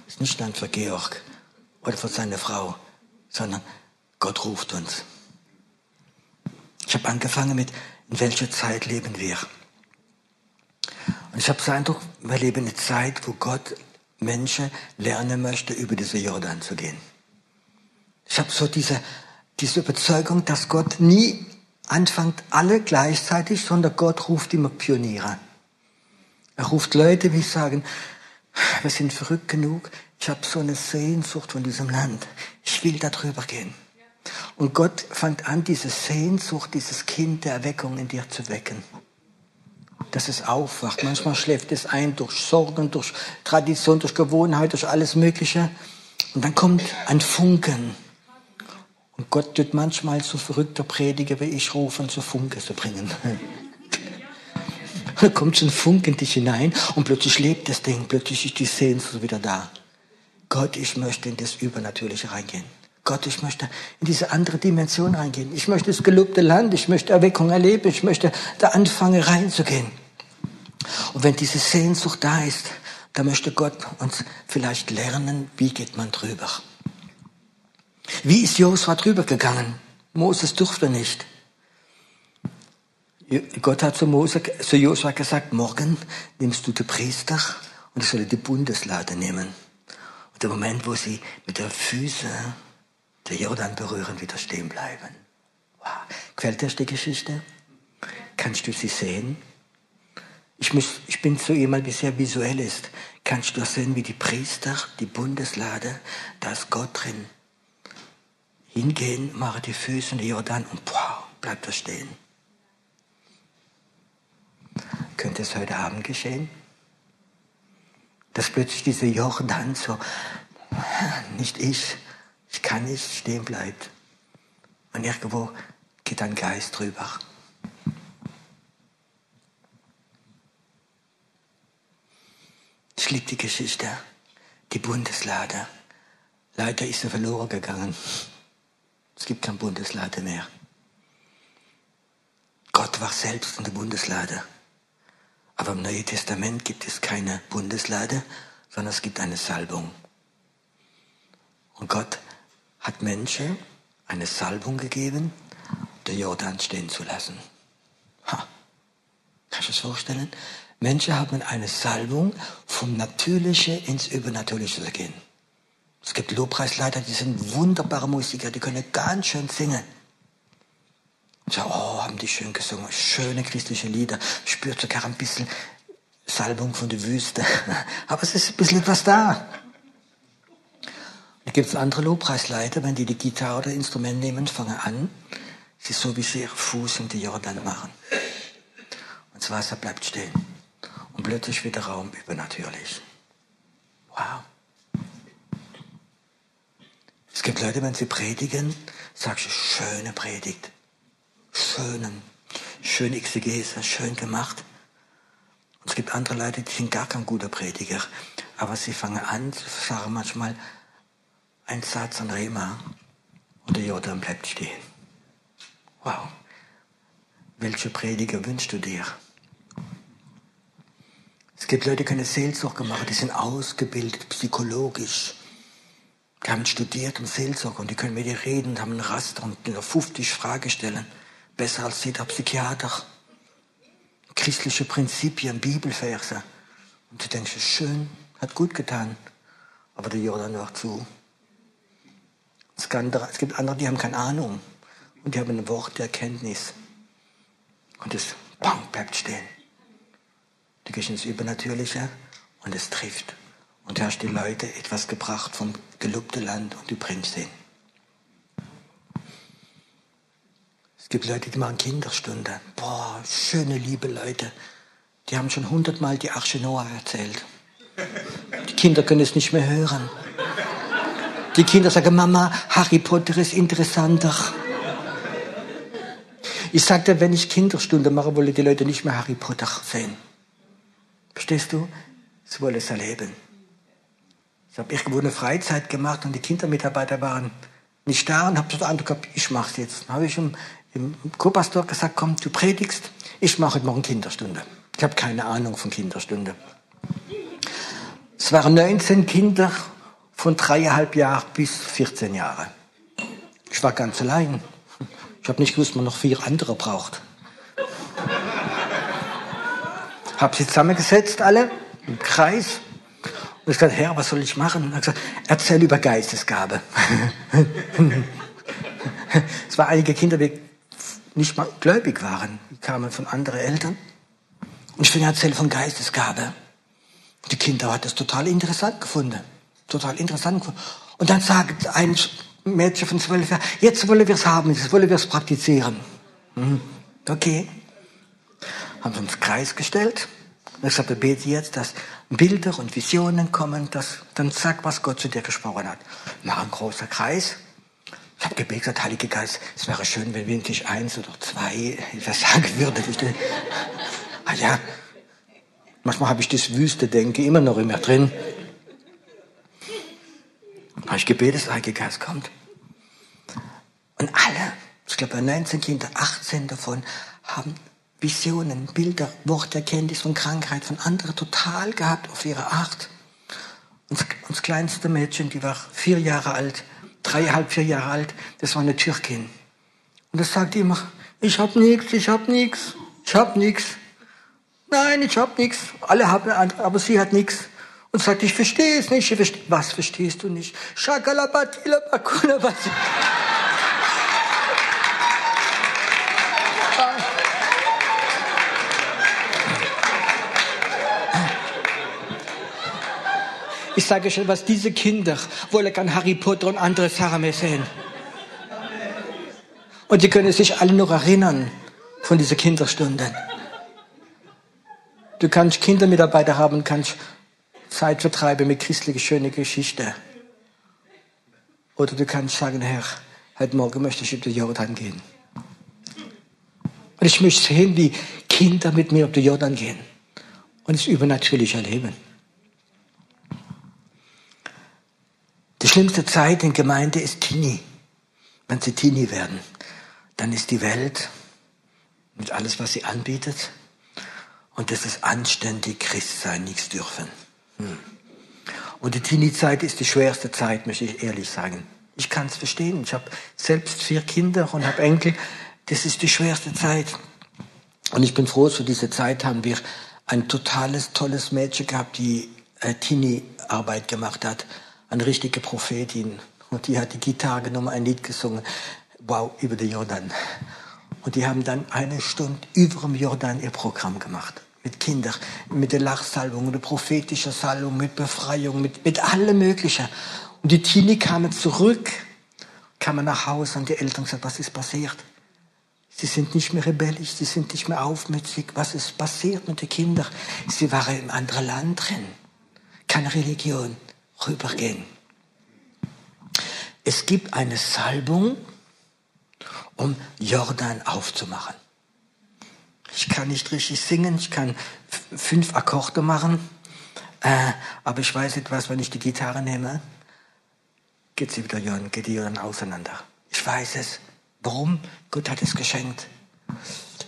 ist nicht Land für Georg. oder von seiner Frau, sondern Gott ruft uns. Ich habe angefangen mit, in welcher Zeit leben wir? Und ich habe den Eindruck, wir leben eine Zeit, wo Gott Menschen lernen möchte, über diese Jordan zu gehen. Ich habe so diese, diese Überzeugung, dass Gott nie anfängt, alle gleichzeitig, sondern Gott ruft immer Pioniere. Er ruft Leute, wie sagen, wir sind verrückt genug, ich habe so eine Sehnsucht von diesem Land. Ich will da drüber gehen. Und Gott fängt an, diese Sehnsucht, dieses Kind der Erweckung in dir zu wecken. Dass es aufwacht. Manchmal schläft es ein durch Sorgen, durch Tradition, durch Gewohnheit, durch alles Mögliche. Und dann kommt ein Funken. Und Gott tut manchmal so verrückter Prediger wie ich rufen, so Funke zu bringen. Da kommt so ein Funken in dich hinein und plötzlich lebt das Ding, plötzlich ist die Sehnsucht wieder da. Gott, ich möchte in das Übernatürliche reingehen. Gott, ich möchte in diese andere Dimension reingehen. Ich möchte das gelobte Land, ich möchte Erweckung erleben, ich möchte da anfangen reinzugehen. Und wenn diese Sehnsucht da ist, dann möchte Gott uns vielleicht lernen, wie geht man drüber. Wie ist Josua drüber gegangen? Moses durfte nicht. Gott hat zu, Mose, zu Josua gesagt, morgen nimmst du die Priester und ich soll die Bundeslade nehmen. Und der Moment, wo sie mit der Füße der Jordan berühren, wieder stehen bleiben. Wow. Gefällt dir die Geschichte? Kannst du sie sehen? Ich, muss, ich bin so jemand, der sehr visuell ist. Kannst du sehen, wie die Priester, die Bundeslade, da ist Gott drin. Hingehen, machen die Füße in den Jordan und wow, bleibt da stehen. Könnte es heute Abend geschehen? Dass plötzlich dieser Jordan so, nicht ich, ich kann nicht stehen bleibt. Und irgendwo geht ein Geist drüber. Ich liebe die Geschichte, die Bundeslade. Leider ist sie verloren gegangen. Es gibt keine Bundeslade mehr. Gott war selbst in der Bundeslade. Aber im Neuen Testament gibt es keine Bundeslade, sondern es gibt eine Salbung. Und Gott hat Menschen eine Salbung gegeben, der Jordan stehen zu lassen. Ha. Kannst du das vorstellen? Menschen haben eine Salbung, vom Natürlichen ins Übernatürliche zu gehen. Es gibt Lobpreisleiter, die sind wunderbare Musiker, die können ganz schön singen. So, oh, haben die schön gesungen, schöne christliche Lieder, spürt sogar ein bisschen Salbung von der Wüste. Aber es ist ein bisschen etwas da. Da gibt es andere Lobpreisleiter, wenn die die Gitarre oder Instrument nehmen, fangen an, sie so wie sie ihren Fuß in die Jordan machen. Und das Wasser bleibt stehen. Und plötzlich wird der Raum übernatürlich. Wow. Es gibt Leute, wenn sie predigen, sagst du, schöne Predigt schönen, schön Exegese, schön gemacht. Und es gibt andere Leute, die sind gar kein guter Prediger, aber sie fangen an zu sagen manchmal ein Satz an Rema und der Jordan bleibt stehen. Wow. Welche Prediger wünschst du dir? Es gibt Leute, die können Seelsorge machen, die sind ausgebildet, psychologisch. Die haben studiert um Seelsorge und die können mit dir reden, haben einen Raster und 50 Fragen stellen besser als jeder Psychiater. Christliche Prinzipien, Bibelverse. Und du denkst, schön, hat gut getan. Aber der Jordan war zu. Es gibt andere, die haben keine Ahnung. Und die haben ein Wort der Erkenntnis. Und es bang, bleibt stehen. Du gehst ins Übernatürliche und es trifft. Und du hast die Leute etwas gebracht vom gelobten Land und du bringst ihn. Gibt Leute, die machen Kinderstunde. Boah, schöne, liebe Leute. Die haben schon hundertmal die Arche Noah erzählt. Die Kinder können es nicht mehr hören. Die Kinder sagen, Mama, Harry Potter ist interessanter. Ich sagte, wenn ich Kinderstunde mache, wollen die Leute nicht mehr Harry Potter sehen. Verstehst du? Sie wollen es erleben. Ich habe irgendwo eine Freizeit gemacht und die Kindermitarbeiter waren nicht da und habe so den Eindruck gehabt, ich mache es jetzt. Dann habe ich im im Co-Pastor gesagt, komm, du predigst, ich mache heute Morgen Kinderstunde. Ich habe keine Ahnung von Kinderstunde. Es waren 19 Kinder von dreieinhalb Jahren bis 14 Jahre. Ich war ganz allein. Ich habe nicht gewusst, man noch vier andere braucht. Hab sie zusammengesetzt, alle, im Kreis. Und ich gesagt, Herr, was soll ich machen? Und er gesagt, erzähl über Geistesgabe. es waren einige Kinder, die nicht mal gläubig waren. Die kamen von anderen Eltern. Und ich fing erzählen von Geistesgabe. Die Kinder hat das total interessant gefunden. Total interessant gefunden. Und dann sagt ein Mädchen von zwölf Jahren, jetzt wollen wir es haben, jetzt wollen wir es praktizieren. Mhm. Okay haben wir uns Kreis gestellt. Und ich sagte, bete jetzt, dass Bilder und Visionen kommen, dass, dann sag, was Gott zu dir gesprochen hat. Mach ein großer Kreis. Ich habe gebetet, gesagt, Heiliger Geist, es wäre schön, wenn wirklich eins oder zwei etwas sagen würde. ah ja, manchmal habe ich das wüste Denke immer noch in mir drin. Habe ich gebetet, dass Heiliger Geist kommt. Und alle, ich glaube 19 Kinder, 18 davon, haben Visionen, Bilder, Worterkenntnis von Krankheit von anderen total gehabt auf ihre Art. Und das kleinste Mädchen, die war vier Jahre alt, dreieinhalb, vier Jahre alt, das war eine Türkin. Und das sagte immer, ich hab nichts, ich hab nichts, ich hab nichts. Nein, ich hab nichts. Alle haben, aber sie hat nichts. Und sagt, ich verstehe es nicht. Ich verstehe, was verstehst du nicht? Shakalabatila Ich sage schon, was diese Kinder wollen kann Harry Potter und andere Sachen mehr sehen. Und die können sich alle noch erinnern von diesen Kinderstunden. Du kannst Kindermitarbeiter haben, kannst Zeit vertreiben mit christlicher schöner Geschichte. Oder du kannst sagen, Herr, heute Morgen möchte ich über den Jordan gehen. Und ich möchte sehen, wie Kinder mit mir auf den Jordan gehen und es übernatürlich erleben. Die schlimmste Zeit in Gemeinde ist Teenie. Wenn sie Teenie werden, dann ist die Welt mit alles, was sie anbietet. Und das ist anständig Christ sein, nichts dürfen. Hm. Und die Teenie-Zeit ist die schwerste Zeit, möchte ich ehrlich sagen. Ich kann es verstehen. Ich habe selbst vier Kinder und habe Enkel. Das ist die schwerste Zeit. Und ich bin froh, zu dieser Zeit haben wir ein totales, tolles Mädchen gehabt, die äh, Teenie-Arbeit gemacht hat eine richtige Prophetin. Und die hat die Gitarre genommen, ein Lied gesungen. Wow, über den Jordan. Und die haben dann eine Stunde über dem Jordan ihr Programm gemacht. Mit Kindern, mit der Lachsalbung, mit der prophetischen Salbung, mit Befreiung, mit, mit allem Möglichen. Und die Teenie kamen zurück, kamen nach Hause und die Eltern sagten, was ist passiert? Sie sind nicht mehr rebellisch, sie sind nicht mehr aufmützig. Was ist passiert mit den Kindern? Sie waren im anderen Land drin. Keine Religion rübergehen. Es gibt eine Salbung, um Jordan aufzumachen. Ich kann nicht richtig singen, ich kann fünf Akkorde machen, äh, aber ich weiß etwas, wenn ich die Gitarre nehme, geht sie wieder Jordan, geht die Jordan auseinander. Ich weiß es. Warum? Gott hat es geschenkt.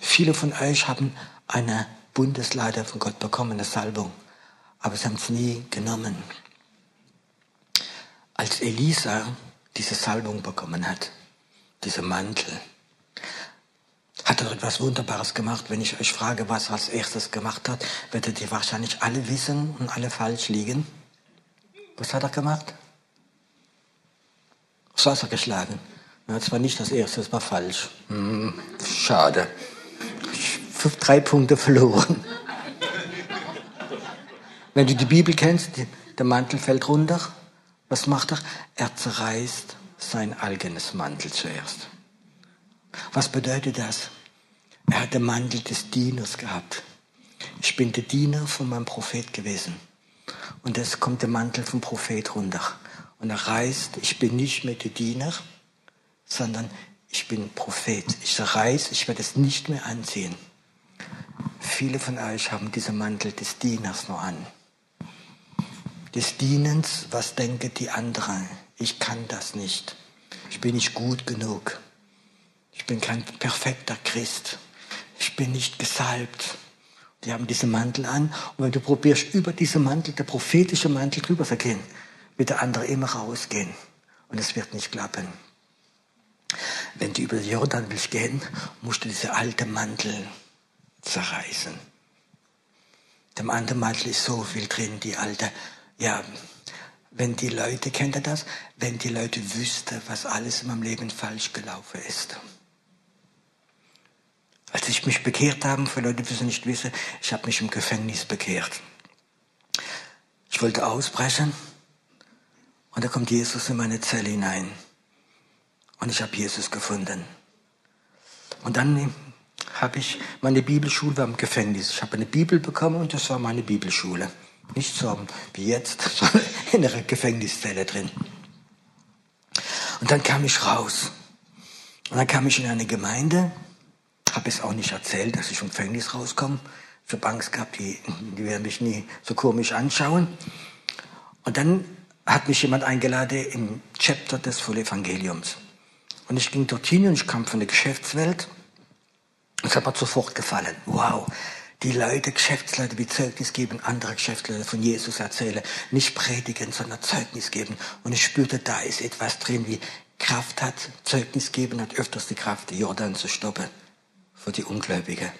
Viele von euch haben eine Bundesleiter von Gott bekommen, eine Salbung, aber sie haben es nie genommen als Elisa diese Salbung bekommen hat, diese Mantel, hat er etwas Wunderbares gemacht. Wenn ich euch frage, was er als erstes gemacht hat, werdet ihr wahrscheinlich alle wissen und alle falsch liegen. Was hat er gemacht? Aufs Wasser geschlagen. Ja, das war nicht das erste, das war falsch. Hm, schade. Ich, drei Punkte verloren. Wenn du die Bibel kennst, der Mantel fällt runter was macht er? Er zerreißt sein eigenes Mantel zuerst. Was bedeutet das? Er hat den Mantel des Dieners gehabt. Ich bin der Diener von meinem Prophet gewesen. Und jetzt kommt der Mantel vom Prophet runter. Und er reißt, ich bin nicht mehr der Diener, sondern ich bin Prophet. Ich reiß, ich werde es nicht mehr anziehen. Viele von euch haben diesen Mantel des Dieners nur an des Dienens, was denken die anderen? Ich kann das nicht. Ich bin nicht gut genug. Ich bin kein perfekter Christ. Ich bin nicht gesalbt. Die haben diesen Mantel an und wenn du probierst, über diesen Mantel, der prophetische Mantel drüber zu gehen, wird der andere immer rausgehen. Und es wird nicht klappen. Wenn du über den Jordan willst gehen, musst du diese alte Mantel zerreißen. Dem anderen Mantel ist so viel drin, die alte, ja, wenn die Leute, kennt ihr das? Wenn die Leute wüssten, was alles in meinem Leben falsch gelaufen ist. Als ich mich bekehrt habe, für Leute, die es nicht wissen, ich habe mich im Gefängnis bekehrt. Ich wollte ausbrechen und da kommt Jesus in meine Zelle hinein. Und ich habe Jesus gefunden. Und dann habe ich, meine Bibelschule war im Gefängnis. Ich habe eine Bibel bekommen und das war meine Bibelschule. Nicht so wie jetzt, sondern in einer Gefängniszelle drin. Und dann kam ich raus. Und dann kam ich in eine Gemeinde, habe es auch nicht erzählt, dass ich vom Gefängnis rauskomme. Ich habe Angst gehabt, die, die werden mich nie so komisch anschauen. Und dann hat mich jemand eingeladen im Chapter des Vollevangeliums. Und ich ging dorthin und ich kam von der Geschäftswelt. Es hat mir sofort gefallen. Wow, die Leute, Geschäftsleute, wie Zeugnis geben, andere Geschäftsleute von Jesus erzählen. Nicht predigen, sondern Zeugnis geben. Und ich spürte, da ist etwas drin, wie Kraft hat. Zeugnis geben hat öfters die Kraft, die Jordan zu stoppen. Für die Ungläubigen.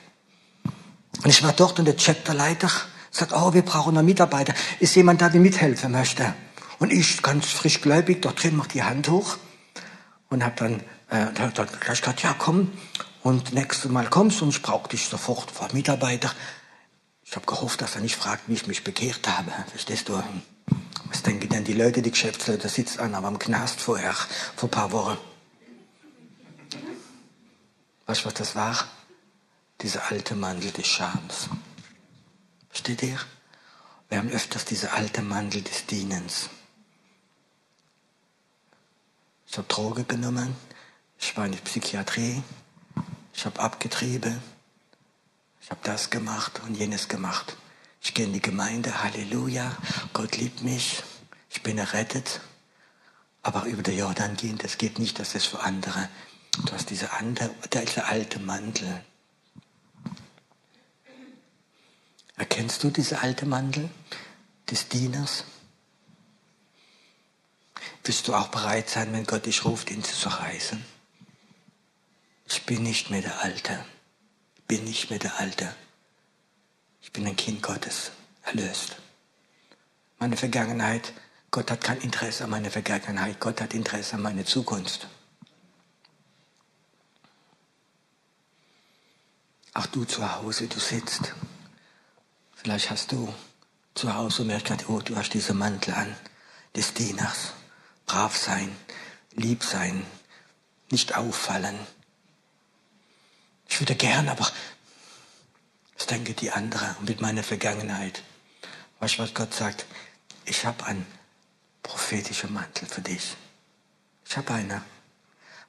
Und ich war dort und der Chapterleiter sagt, oh, wir brauchen noch Mitarbeiter. Ist jemand da, der mithelfen möchte? Und ich, ganz frisch gläubig, dort drin macht die Hand hoch und habe dann, äh, dann gleich gesagt, ja, komm, und nächstes Mal kommst du und ich brauche dich sofort vor Mitarbeiter. Ich habe gehofft, dass er nicht fragt, wie ich mich bekehrt habe. Verstehst du? Was denken denn die Leute, die Geschäftsleute, sitzt einer am Knast vorher, vor ein paar Wochen. Weißt du, was das war? Dieser alte Mandel des Schams. Versteht ihr? Wir haben öfters diese alte Mandel des Dienens. Ich habe Droge genommen, ich war in der Psychiatrie, ich habe abgetrieben. Ich habe das gemacht und jenes gemacht. Ich gehe in die Gemeinde, Halleluja, Gott liebt mich, ich bin errettet. Aber über den Jordan gehen, das geht nicht, das ist für andere. Du hast diese andere, dieser alte Mantel. Erkennst du diese alte Mantel des Dieners? Wirst du auch bereit sein, wenn Gott dich ruft, ihn zu reißen? Ich bin nicht mehr der Alte. Ich bin nicht mehr der Alte. Ich bin ein Kind Gottes, erlöst. Meine Vergangenheit, Gott hat kein Interesse an meiner Vergangenheit, Gott hat Interesse an meiner Zukunft. Auch du zu Hause, du sitzt. Vielleicht hast du zu Hause merkt, oh, du hast diesen Mantel an des Dieners. Brav sein, lieb sein, nicht auffallen, ich würde gern, aber was denken die anderen mit meiner Vergangenheit? Weißt du, was Gott sagt? Ich habe einen prophetischen Mantel für dich. Ich habe einen.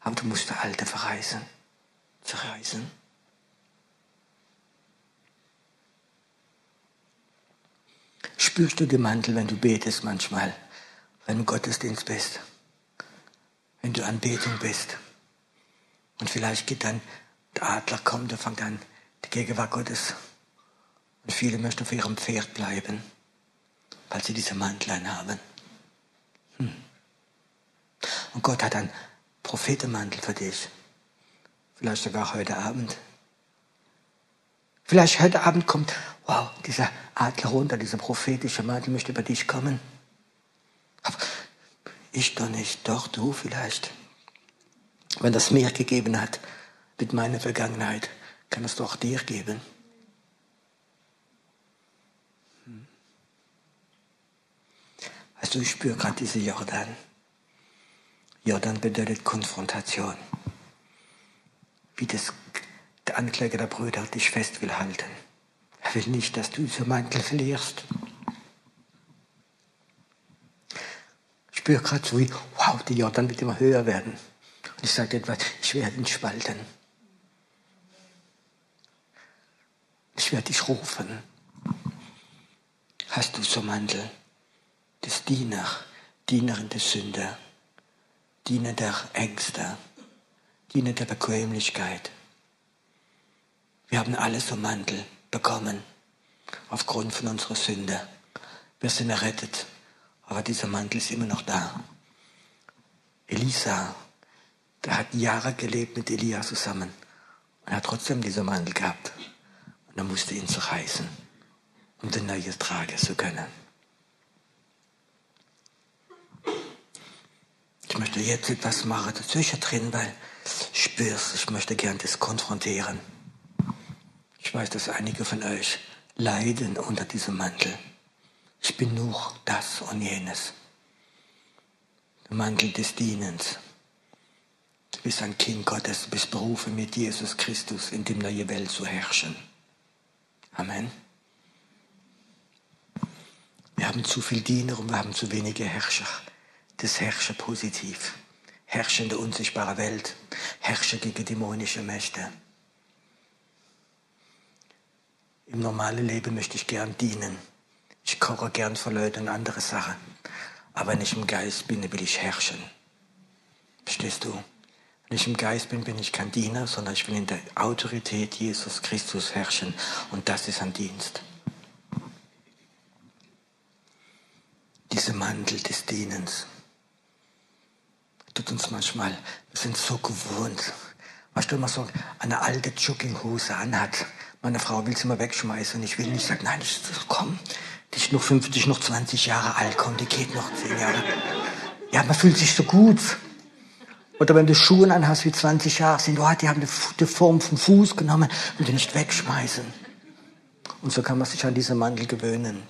Aber du musst der alte verreisen. Zerreißen. Spürst du den Mantel, wenn du betest manchmal, wenn du Gottesdienst bist, wenn du Anbetung bist? Und vielleicht geht dann der Adler kommt und fängt an, die Gegenwart Gottes. Und viele möchten auf ihrem Pferd bleiben, weil sie diese Mantlein haben. Hm. Und Gott hat einen Prophetenmantel für dich. Vielleicht sogar heute Abend. Vielleicht heute Abend kommt, wow, dieser Adler runter, dieser prophetische Mantel möchte über dich kommen. Aber ich doch nicht, doch du vielleicht. Wenn das mir gegeben hat, mit meiner Vergangenheit kann es doch dir geben. Also ich spüre gerade diese Jordan. Jordan bedeutet Konfrontation. Wie das, der Ankläger der Brüder dich fest will halten. Er will nicht, dass du diesen Mantel verlierst. Ich spüre gerade so wie, wow, die Jordan wird immer höher werden. Und ich sage etwas, ich werde ihn spalten. Ich werde dich rufen. Hast du so Mantel des Diener, Dienerin des Sünder, Diener der Ängste, Diener der Bequemlichkeit. Wir haben alle so Mantel bekommen aufgrund von unserer Sünde. Wir sind errettet Aber dieser Mantel ist immer noch da. Elisa, der hat Jahre gelebt mit Elia zusammen und hat trotzdem diesen Mantel gehabt. Und er musste ihn zerreißen, um den neuen tragen zu können. Ich möchte jetzt etwas machen dazwischen drin, weil ich spür's, ich möchte gern das konfrontieren. Ich weiß, dass einige von euch leiden unter diesem Mantel. Ich bin nur das und jenes. Der Mantel des Dienens. Du bist ein Kind Gottes, du bist berufen, mit Jesus Christus in die neue Welt zu herrschen. Amen. Wir haben zu viel Diener und wir haben zu wenige Herrscher. Das Herrscher positiv. Herrscher in der unsichtbaren Welt. Herrscher gegen dämonische Mächte. Im normalen Leben möchte ich gern dienen. Ich koche gern für Leute und andere Sachen. Aber wenn ich im Geist bin, will ich herrschen. Verstehst du? Wenn ich im Geist bin, bin ich kein Diener, sondern ich will in der Autorität Jesus Christus herrschen. Und das ist ein Dienst. Diese Mantel des Dienens tut uns manchmal, wir sind so gewohnt. Weißt du, wenn man so eine alte Jogginghose anhat, meine Frau will sie mal wegschmeißen und ich will nicht sagen, nein, das, komm, die ist noch 50, noch 20 Jahre alt, komm, die geht noch 10 Jahre. Ja, man fühlt sich so gut. Oder wenn du Schuhe anhast, wie 20 Jahre sind, oh, die haben die Form vom Fuß genommen und die nicht wegschmeißen. Und so kann man sich an diesen Mantel gewöhnen.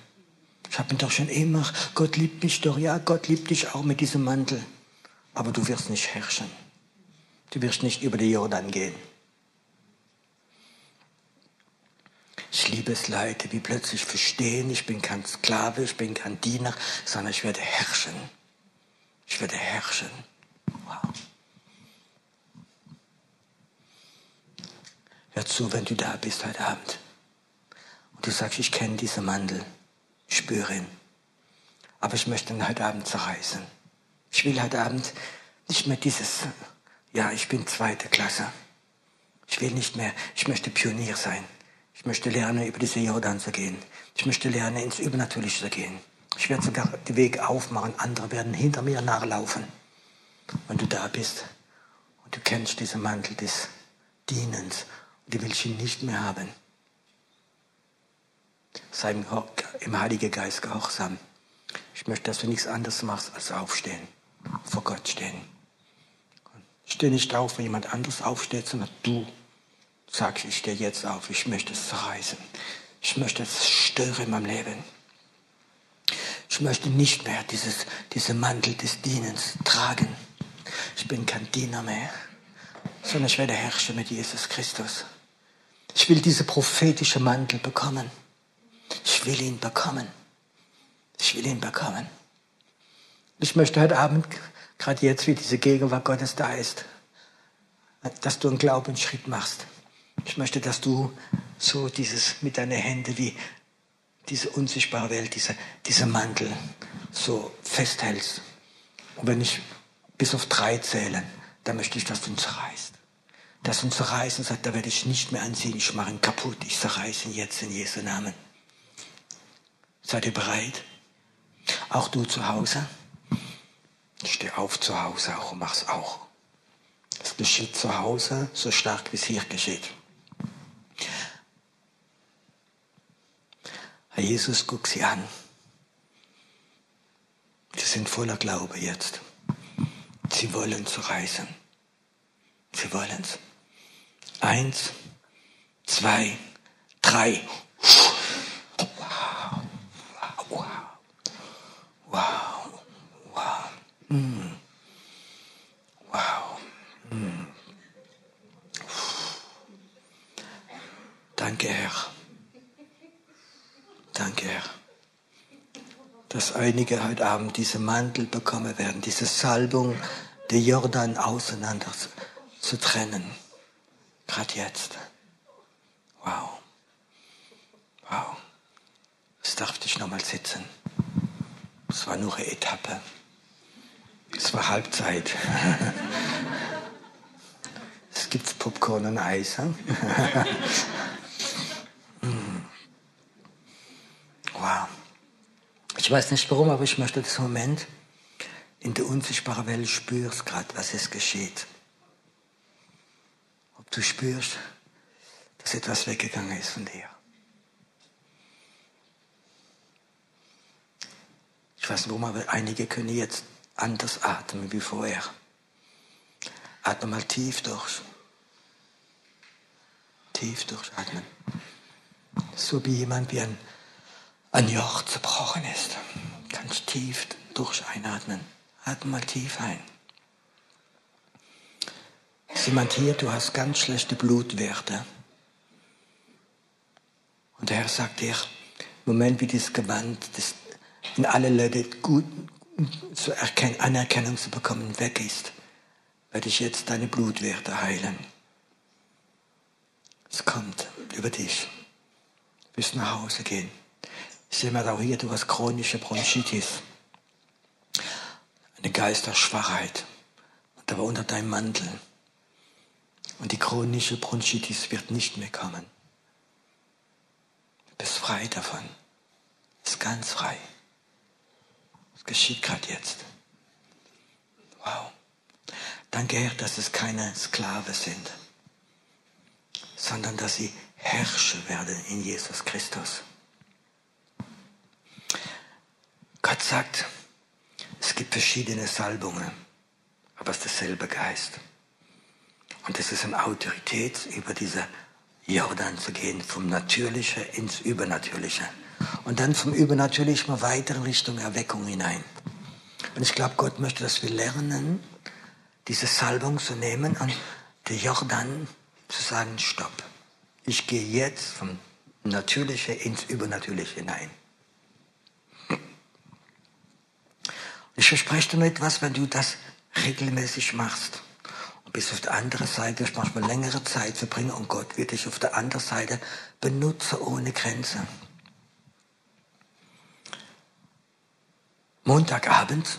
Ich habe ihn doch schon immer, Gott liebt mich doch, ja, Gott liebt dich auch mit diesem Mantel. Aber du wirst nicht herrschen. Du wirst nicht über die Jordan gehen. Ich liebe es Leute, die plötzlich verstehen, ich bin kein Sklave, ich bin kein Diener, sondern ich werde herrschen. Ich werde herrschen. Wow. Zu, wenn du da bist heute Abend und du sagst, ich kenne diesen Mandel, ich spüre ihn, aber ich möchte ihn heute Abend zerreißen. Ich will heute Abend nicht mehr dieses, ja, ich bin zweite Klasse. Ich will nicht mehr, ich möchte Pionier sein. Ich möchte lernen, über diese Jordan zu gehen. Ich möchte lernen, ins Übernatürliche zu gehen. Ich werde sogar den Weg aufmachen, andere werden hinter mir nachlaufen. Wenn du da bist und du kennst diesen Mantel des Dienens du willst ihn nicht mehr haben, sei im Heiligen Geist gehorsam. Ich möchte, dass du nichts anderes machst, als aufstehen, vor Gott stehen. Steh nicht auf, wenn jemand anderes aufsteht, sondern du sagst, ich stehe jetzt auf, ich möchte es zerreißen. Ich möchte es stören in meinem Leben. Ich möchte nicht mehr dieses, diesen Mantel des Dienens tragen. Ich bin kein Diener mehr, sondern ich werde herrschen mit Jesus Christus. Ich will diese prophetische Mantel bekommen. Ich will ihn bekommen. Ich will ihn bekommen. Ich möchte heute Abend, gerade jetzt, wie diese Gegenwart Gottes da ist, dass du einen Glaubensschritt machst. Ich möchte, dass du so dieses mit deinen Händen wie diese unsichtbare Welt, diese, dieser Mantel so festhältst. Und wenn ich bis auf drei zähle, dann möchte ich, dass du ihn zerreißt. Dass du ihn zerreißt und sagt, da werde ich nicht mehr ansehen, ich mache ihn kaputt, ich zerreiße ihn jetzt in Jesu Namen. Seid ihr bereit? Auch du zu Hause? Steh auf zu Hause auch und mach's auch. Es geschieht zu Hause so stark, wie es hier geschieht. Herr Jesus, guck sie an. Sie sind voller Glaube jetzt. Sie wollen zu reisen. Sie wollen es. Eins, zwei, drei. Wow, wow, wow, wow. Mm. Wow. Mm. Danke, Herr. Danke, Herr, dass einige heute Abend diese Mantel bekommen werden, diese Salbung, der Jordan auseinander zu trennen. Gerade jetzt. Wow. Wow. Es darf dich nochmal sitzen. Es war nur eine Etappe. Es war Halbzeit. Es gibt Popcorn und Eis. Hm? Wow. Ich weiß nicht warum, aber ich möchte das Moment in der unsichtbaren Welt spürst gerade, was es geschieht. Ob du spürst, dass etwas weggegangen ist von dir. Ich weiß nicht warum, aber einige können jetzt anders atmen wie vorher. Atme mal tief durch. Tief durchatmen. So wie jemand wie ein, ein Joch zerbrochen ist. Ganz tief durch einatmen. Atme mal tief ein. Ist jemand hier, du hast ganz schlechte Blutwerte. Und der Herr sagt dir, Moment wie dieses Gewand, das in alle Leute gut zur Anerkennung zu bekommen, weg ist, werde ich jetzt deine Blutwerte heilen. Es kommt über dich. Du wirst nach Hause gehen. Ich sehe mal auch hier, du hast chronische Bronchitis. Eine Geisterschwachheit. Und da war unter deinem Mantel. Und die chronische Bronchitis wird nicht mehr kommen. Du bist frei davon. Du bist ganz frei. Das geschieht gerade jetzt. Wow. Danke, Herr, dass es keine Sklave sind, sondern dass sie Herrscher werden in Jesus Christus. Gott sagt, es gibt verschiedene Salbungen, aber es ist derselbe Geist. Und es ist eine Autorität, über diese Jordan zu gehen, vom Natürlichen ins Übernatürliche. Und dann vom Übernatürlichen mal weiter in Richtung Erweckung hinein. Und ich glaube, Gott möchte, dass wir lernen, diese Salbung zu nehmen und der Jordan zu sagen, stopp. Ich gehe jetzt vom Natürlichen ins Übernatürliche hinein. Ich verspreche dir nur etwas, wenn du das regelmäßig machst bis auf der anderen Seite wirst manchmal längere Zeit verbringen und Gott wird dich auf der anderen Seite benutzen ohne Grenze. Montagabend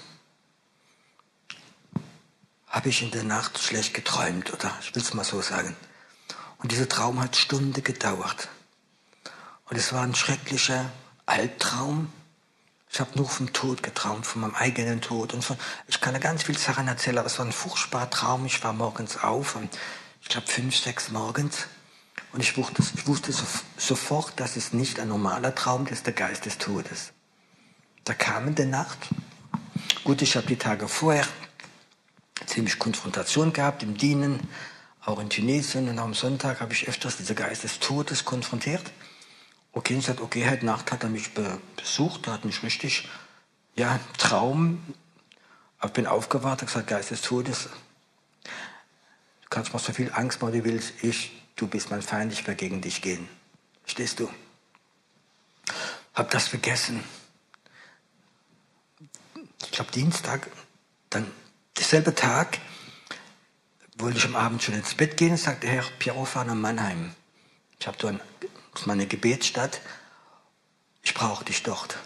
habe ich in der Nacht schlecht geträumt, oder ich will es mal so sagen. Und dieser Traum hat Stunde gedauert. Und es war ein schrecklicher Albtraum. Ich habe nur vom Tod geträumt, von meinem eigenen Tod. Und von, ich kann ganz viele Sachen erzählen, aber es war ein furchtbarer Traum. Ich war morgens auf, und ich glaube fünf, sechs morgens. Und ich wusste, ich wusste sofort, dass es nicht ein normaler Traum ist, der Geist des Todes. Da kam in der Nacht. Gut, ich habe die Tage vorher ziemlich Konfrontation gehabt im Dienen, auch in Tunesien und am Sonntag habe ich öfters diese Geist des Todes konfrontiert. Okay, ich sagte, okay, heute Nacht hat er mich besucht, er hat mich richtig, ja, Traum, ich bin aufgewacht, habe gesagt, Geist des Todes, du kannst mir so viel Angst machen, wie du willst, ich, du bist mein Feind, ich werde gegen dich gehen. Stehst du? Hab das vergessen. Ich glaube Dienstag, dann Derselbe Tag wollte ich am Abend schon ins Bett gehen, sagte Herr Piero, fahr nach Mannheim. Ich habe dort meine Gebetsstadt. Ich brauche dich dort.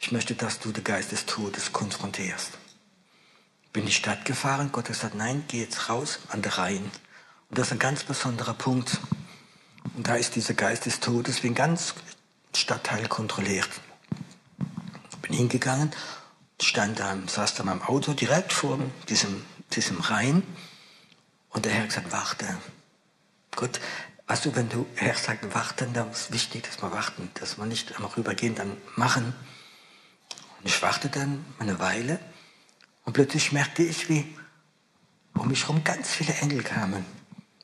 Ich möchte, dass du den Geist des Todes konfrontierst. Bin in die Stadt gefahren, Gott hat gesagt, nein, geh jetzt raus an der Rhein. Und das ist ein ganz besonderer Punkt. Und da ist dieser Geist des Todes wie ein ganz Stadtteil kontrolliert. Bin hingegangen stand da, saß da meinem Auto direkt vor diesem, diesem Rhein und der Herr hat gesagt, warte. Gut, weißt du, wenn du Herr sagt, warten, dann ist wichtig, dass wir warten, dass wir nicht einfach rübergehen, dann machen. Und ich warte dann eine Weile und plötzlich merkte ich, wie um mich herum ganz viele Engel kamen.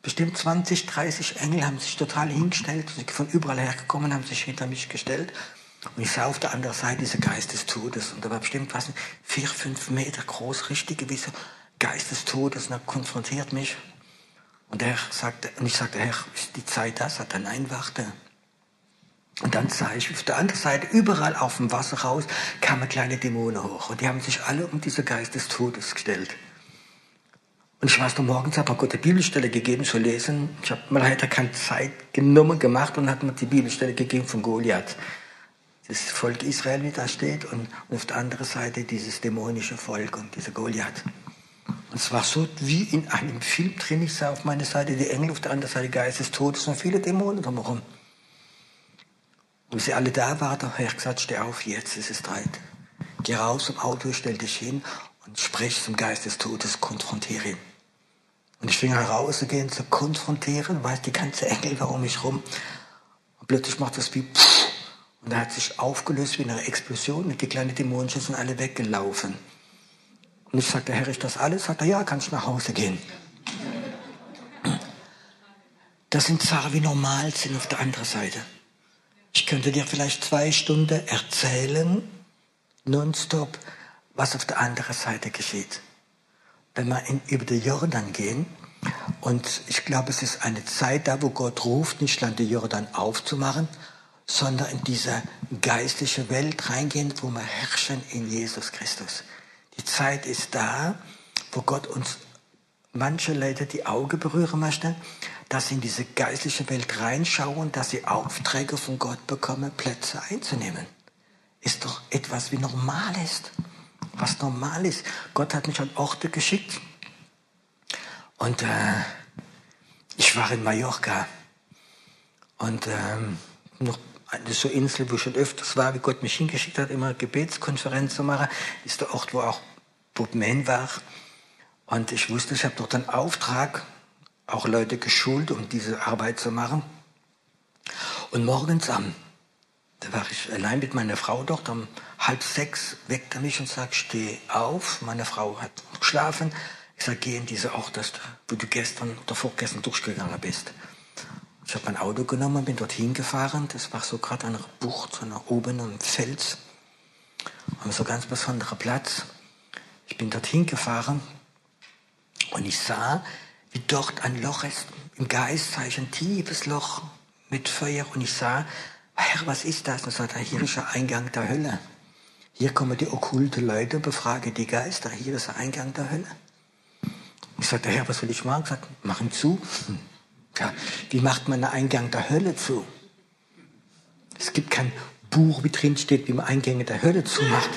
Bestimmt 20, 30 Engel haben sich total hingestellt, von überall hergekommen, haben sich hinter mich gestellt und ich sah auf der anderen Seite diese Geist des Todes. Und da war bestimmt was, vier, fünf Meter groß, richtig gewisse Geist des Todes. Und er konfrontiert mich. Und, er sagte, und ich sagte, Herr, ist die Zeit das? Hat er, nein, warte. Und dann sah ich auf der anderen Seite, überall auf dem Wasser raus, kamen kleine Dämonen hoch. Und die haben sich alle um diese Geist des Todes gestellt. Und ich weiß noch morgens, habe Gott eine Bibelstelle gegeben zu lesen. Ich habe mal heute keine Zeit genommen gemacht und hat mir die Bibelstelle gegeben von Goliath das Volk Israel, wie da steht, und auf der anderen Seite dieses dämonische Volk und dieser Goliath. Es war so wie in einem Film drin. Ich sah auf meiner Seite die Engel, auf der anderen Seite Geist des Todes und viele Dämonen drumherum. Und sie alle da waren, habe ich gesagt, steh auf, jetzt ist es Zeit. Geh raus zum Auto, stell dich hin und sprich zum Geist des Todes, konfrontiere ihn. Und ich fing an rauszugehen, zu konfrontieren, weiß die ganze Engel war um mich rum. Und plötzlich macht das wie pff, und er hat sich aufgelöst wie eine Explosion und die kleinen Dämonchen sind alle weggelaufen. Und ich sagte, Herr, ist das alles? Sagt er, ja, kannst nach Hause gehen. Das sind Sachen, wie normal sind auf der anderen Seite. Ich könnte dir vielleicht zwei Stunden erzählen, nonstop, was auf der anderen Seite geschieht. Wenn wir in, über den Jordan gehen, und ich glaube, es ist eine Zeit da, wo Gott ruft, nicht Land den Jordan aufzumachen, sondern in diese geistliche Welt reingehen, wo wir herrschen in Jesus Christus. Die Zeit ist da, wo Gott uns manche Leute die Augen berühren möchte, dass sie in diese geistliche Welt reinschauen, dass sie Aufträge von Gott bekommen, Plätze einzunehmen. Ist doch etwas wie normal ist. Was normal ist. Gott hat mich an Orte geschickt. Und äh, ich war in Mallorca. Und ähm, noch so Insel, wo ich schon öfters war, wie Gott mich hingeschickt hat, immer Gebetskonferenz zu machen, ist der Ort, wo auch Bob Mann war. Und ich wusste, ich habe dort einen Auftrag, auch Leute geschult, um diese Arbeit zu machen. Und morgens am, da war ich allein mit meiner Frau dort, um halb sechs weckt er mich und sagt, steh auf. Meine Frau hat geschlafen. Ich sage, geh in diese Ort, wo du gestern oder vorgestern durchgegangen bist. Ich habe mein Auto genommen, bin dorthin gefahren. Das war so gerade an einer Bucht, so einer oben am Fels. Ein so ganz besonderer Platz. Ich bin dorthin gefahren und ich sah, wie dort ein Loch ist. Im Geist sah ich ein tiefes Loch mit Feuer und ich sah, Herr, was ist das? Hier ist der Eingang der Hölle. Hier kommen die okkulte Leute, befrage die Geister, hier ist der Eingang der Hölle. Ich sagte, Herr, was soll ich machen? Ich sagte, mach ihn zu. Ja, wie macht man den Eingang der Hölle zu? Es gibt kein Buch, wie drin steht, wie man Eingänge der Hölle zumacht.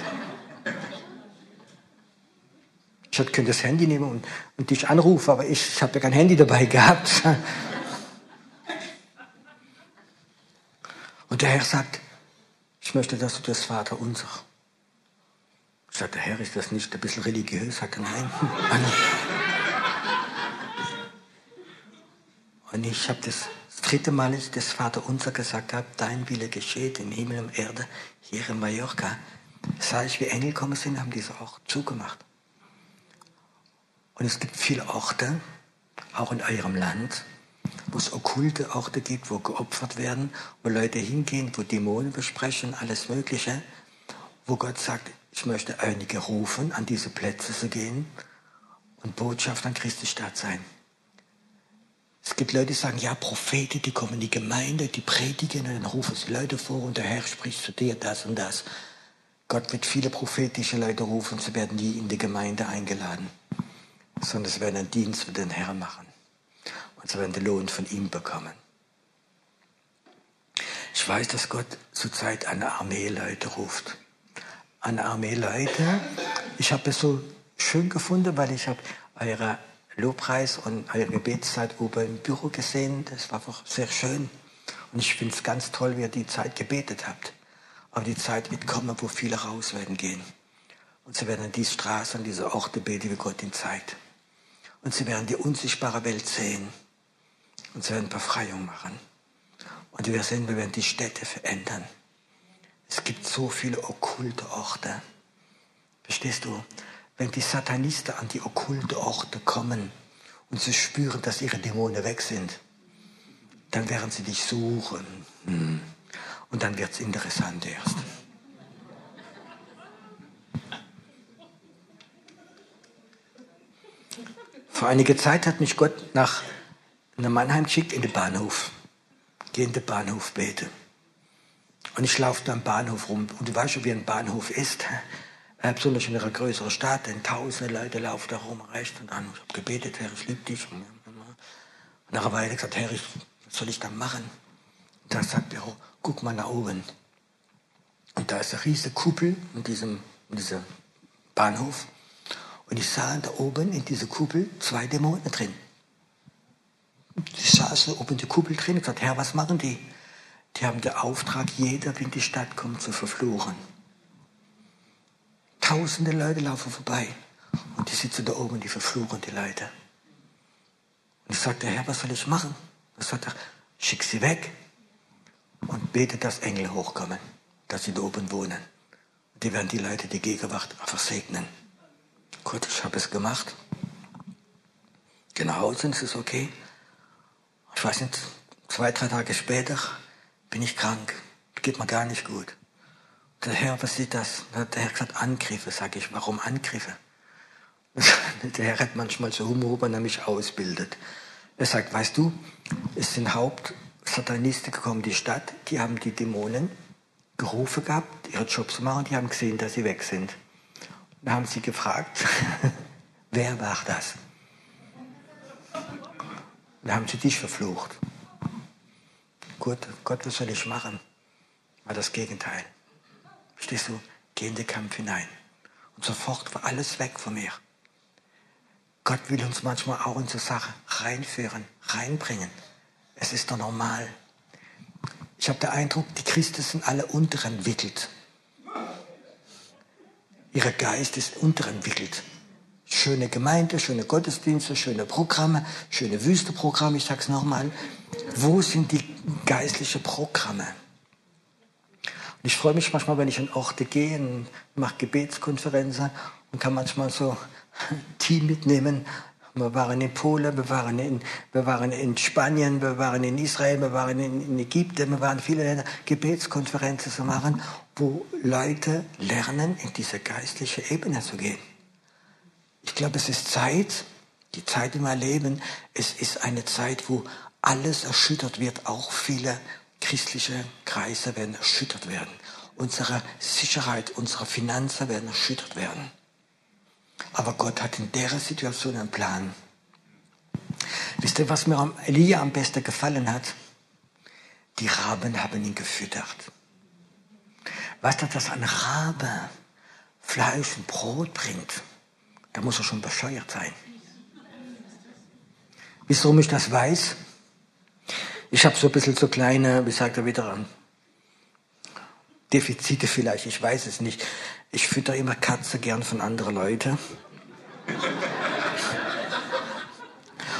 Ich könnte das Handy nehmen und, und dich anrufen, aber ich, ich habe ja kein Handy dabei gehabt. Und der Herr sagt, ich möchte, dass du das Vater unser. Ich sagte, Herr, ist das nicht ein bisschen religiös? Ich sagte, nein. Und ich habe das, das dritte Mal, als ich das Vater unser gesagt habe, dein Wille geschieht im Himmel und Erde, hier in Mallorca, sah ich, wie Engel kommen sind, haben diese auch zugemacht. Und es gibt viele Orte, auch in eurem Land, wo es okkulte Orte gibt, wo geopfert werden, wo Leute hingehen, wo Dämonen besprechen, alles Mögliche, wo Gott sagt, ich möchte einige rufen, an diese Plätze zu gehen und Botschaft an Christi Stadt sein. Es gibt Leute, die sagen, ja, Propheten, die kommen in die Gemeinde, die predigen und dann rufen sie Leute vor und der Herr spricht zu dir das und das. Gott wird viele prophetische Leute rufen, sie werden nie in die Gemeinde eingeladen sondern sie werden einen Dienst für den Herrn machen. Und sie werden den Lohn von ihm bekommen. Ich weiß, dass Gott zurzeit eine Armee Leute ruft. Eine Armee Leute. Ich habe es so schön gefunden, weil ich habe eure Lobpreis und eure Gebetszeit oben im Büro gesehen. Das war einfach sehr schön. Und ich finde es ganz toll, wie ihr die Zeit gebetet habt. Aber die Zeit wird kommen, wo viele raus werden gehen. Und sie werden an diese Straße, an diese Orte beten, wie Gott ihnen zeigt. Und sie werden die unsichtbare Welt sehen. Und sie werden Befreiung machen. Und wir sehen, wir werden die Städte verändern. Es gibt so viele okkulte Orte. Verstehst du? Wenn die Satanisten an die okkulte Orte kommen und sie spüren, dass ihre Dämonen weg sind, dann werden sie dich suchen. Hm. Und dann wird es interessant erst. Vor einiger Zeit hat mich Gott nach Mannheim geschickt in den Bahnhof. Geh in den Bahnhof bete. Und ich laufe da am Bahnhof rum. Und du weißt schon, wie ein Bahnhof ist. Äh, besonders in einer größeren Stadt, denn tausende Leute laufen da rum, rechts und an. Ich habe gebetet, Herr, ich liebe dich. Und nach einer Weile gesagt, Herr, ich, was soll ich da machen? Da sagt er, oh, guck mal nach oben. Und da ist eine riesige Kuppel in diesem, in diesem Bahnhof. Und ich sah da oben in dieser Kuppel zwei Dämonen drin. Die saßen oben in der Kuppel drin und gesagt, Herr, was machen die? die haben den Auftrag, jeder, der in die Stadt kommt, zu verfluchen. Tausende Leute laufen vorbei und die sitzen da oben, die verfluchen die Leute. Und ich sagte, Herr, was soll ich machen? Dann sagt er, schick sie weg und bete, dass Engel hochkommen, dass sie da oben wohnen. Die werden die Leute, die Gegenwart, einfach segnen. Gut, ich habe es gemacht. Genau, sind es okay. Ich weiß nicht, zwei, drei Tage später bin ich krank. Geht mir gar nicht gut. Der Herr, was sieht das? Der Herr gesagt, Angriffe. Sag ich, warum Angriffe? Der Herr hat manchmal so Humor, wenn er mich ausbildet. Er sagt, weißt du, es sind Hauptsatanisten gekommen in die Stadt, die haben die Dämonen gerufen gehabt, ihre Jobs machen, die haben gesehen, dass sie weg sind. Da haben sie gefragt, wer war das? Da haben sie dich verflucht. Gut, Gott, was soll ich machen? War das Gegenteil. Verstehst du? Geh in den Kampf hinein. Und sofort war alles weg von mir. Gott will uns manchmal auch in so Sachen reinführen, reinbringen. Es ist doch normal. Ich habe den Eindruck, die Christen sind alle unterentwickelt. Ihr Geist ist unterentwickelt. Schöne Gemeinde, schöne Gottesdienste, schöne Programme, schöne Wüsteprogramme, ich sage es nochmal. Wo sind die geistlichen Programme? Ich freue mich manchmal, wenn ich in Orte gehe und mache Gebetskonferenzen und kann manchmal so ein Team mitnehmen wir waren in Polen, wir waren in, wir waren in Spanien, wir waren in Israel, wir waren in, in Ägypten, wir waren viele Länder, Gebetskonferenzen zu machen, wo Leute lernen, in diese geistliche Ebene zu gehen. Ich glaube, es ist Zeit, die Zeit in meinem Leben, es ist eine Zeit, wo alles erschüttert wird, auch viele christliche Kreise werden erschüttert werden. Unsere Sicherheit, unsere Finanzen werden erschüttert werden. Aber Gott hat in der Situation einen Plan. Wisst ihr, was mir am Elia am besten gefallen hat? Die Raben haben ihn gefüttert. Weißt du, dass ein Rabe Fleisch und Brot bringt? Da muss er schon bescheuert sein. Warum ich das weiß? Ich habe so ein bisschen so kleine, wie sagt er wieder, Defizite vielleicht, ich weiß es nicht. Ich fütter immer Katze gern von anderen Leuten.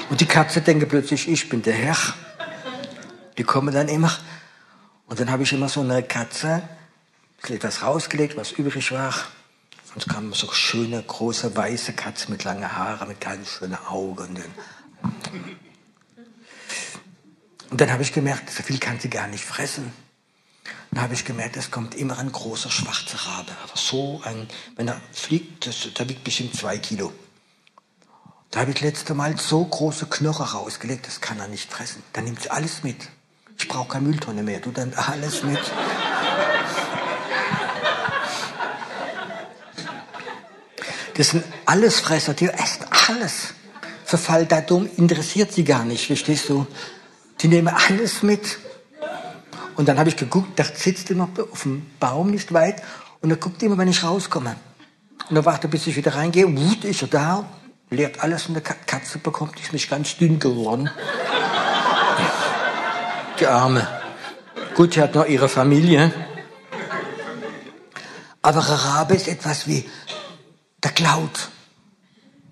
Und die Katze denkt plötzlich, ich bin der Herr. Die kommen dann immer. Und dann habe ich immer so eine Katze, etwas rausgelegt, was übrig war. Und es kam so schöne, große, weiße Katze mit langen Haaren, mit ganz schönen Augen. Und dann habe ich gemerkt, so viel kann sie gar nicht fressen. Dann habe ich gemerkt, es kommt immer ein großer schwarzer Rabe. Aber so ein, wenn er fliegt, das, der wiegt bestimmt zwei Kilo. Da habe ich letzte Mal so große Knochen rausgelegt, das kann er nicht fressen. Dann nimmt sie alles mit. Ich brauche keine Mülltonne mehr, du dann alles mit. Das sind Allesfresser, die essen alles. Verfalldatum interessiert sie gar nicht, verstehst du? Die nehmen alles mit. Und dann habe ich geguckt, da sitzt immer auf dem Baum nicht weit und er guckt immer, wenn ich rauskomme. Und er wartet, bis ich wieder reingehe. Wut ist er da, leert alles und die Katze bekommt, ist nicht ganz dünn geworden. Die Arme. Gut, sie hat noch ihre Familie. Aber ein Rabe ist etwas wie, der klaut.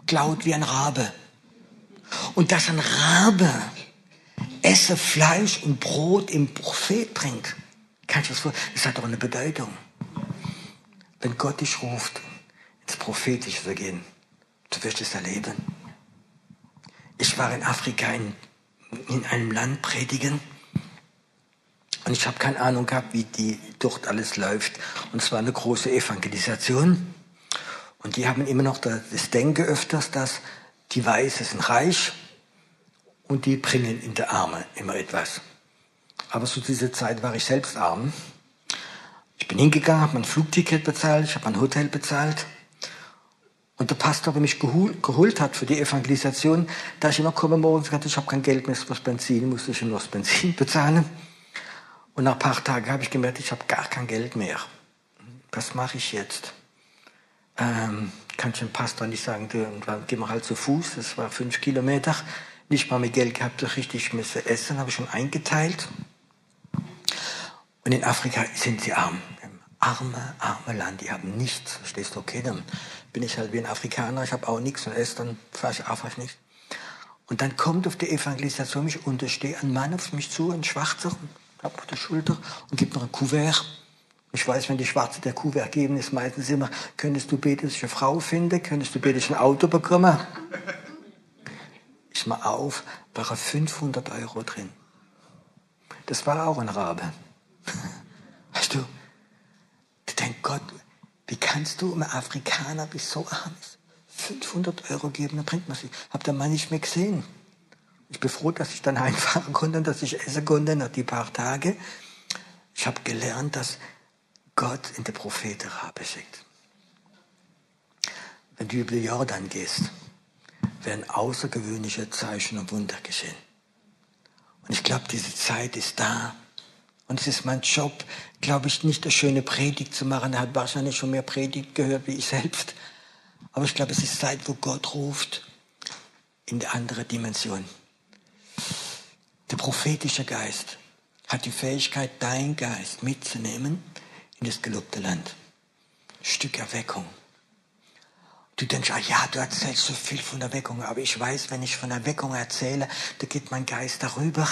Klaut wie ein Rabe. Und dass ein Rabe esse Fleisch und Brot im Prophet bringt. Kannst du das vorstellen? Das hat doch eine Bedeutung. Wenn Gott dich ruft, ins Prophetische zu gehen, du wirst es erleben. Ich war in Afrika in, in einem Land predigen und ich habe keine Ahnung gehabt, wie die dort alles läuft. Und es war eine große Evangelisation. Und die haben immer noch das Denken öfters, dass die Weißen sind reich und die bringen in der Arme immer etwas. Aber zu dieser Zeit war ich selbst arm. Ich bin hingegangen, habe mein Flugticket bezahlt, ich habe mein Hotel bezahlt. Und der Pastor, der mich geholt, geholt hat für die Evangelisation, da ich immer komme morgens gesagt, ich habe kein Geld mehr fürs Benzin, musste ich nur das Benzin bezahlen. Und nach ein paar Tagen habe ich gemerkt, ich habe gar kein Geld mehr. Was mache ich jetzt? Ähm, kann ich dem Pastor nicht sagen, dann gehen wir halt zu Fuß, das war fünf Kilometer nicht mal mehr Geld gehabt, so richtig müsse essen, habe ich schon eingeteilt. Und in Afrika sind sie arm. Arme, arme Land, die haben nichts, verstehst du? Okay, dann bin ich halt wie ein Afrikaner, ich habe auch nichts und esse dann fast einfach nicht. Und dann kommt auf die Evangelisation mich steht ein Mann auf mich zu, ein Schwarzer, auf der Schulter und gibt mir ein Kuvert. Ich weiß, wenn die Schwarze der Kuvert geben, ist meistens immer, könntest du beten, dass ich eine Frau finde, könntest du beten, dass ich ein Auto bekomme. Ich mal auf, waren 500 Euro drin. Das war auch ein Rabe. Weißt du, du denkst, Gott, wie kannst du einem Afrikaner, wie so arm ist, 500 Euro geben, dann bringt man sie. Hab den Mann nicht mehr gesehen. Ich bin froh, dass ich dann heimfahren konnte und dass ich essen konnte nach die paar Tage. Ich habe gelernt, dass Gott in der Propheten Rabe schickt. Wenn du über Jordan gehst, werden außergewöhnliche Zeichen und Wunder geschehen. Und ich glaube, diese Zeit ist da. Und es ist mein Job, glaube ich, nicht eine schöne Predigt zu machen. Er hat wahrscheinlich schon mehr Predigt gehört wie ich selbst. Aber ich glaube, es ist Zeit, wo Gott ruft in die andere Dimension. Der prophetische Geist hat die Fähigkeit, dein Geist mitzunehmen in das gelobte Land. Ein Stück Erweckung. Du denkst, ah ja, du erzählst so viel von Erweckung, aber ich weiß, wenn ich von Erweckung erzähle, da geht mein Geist darüber.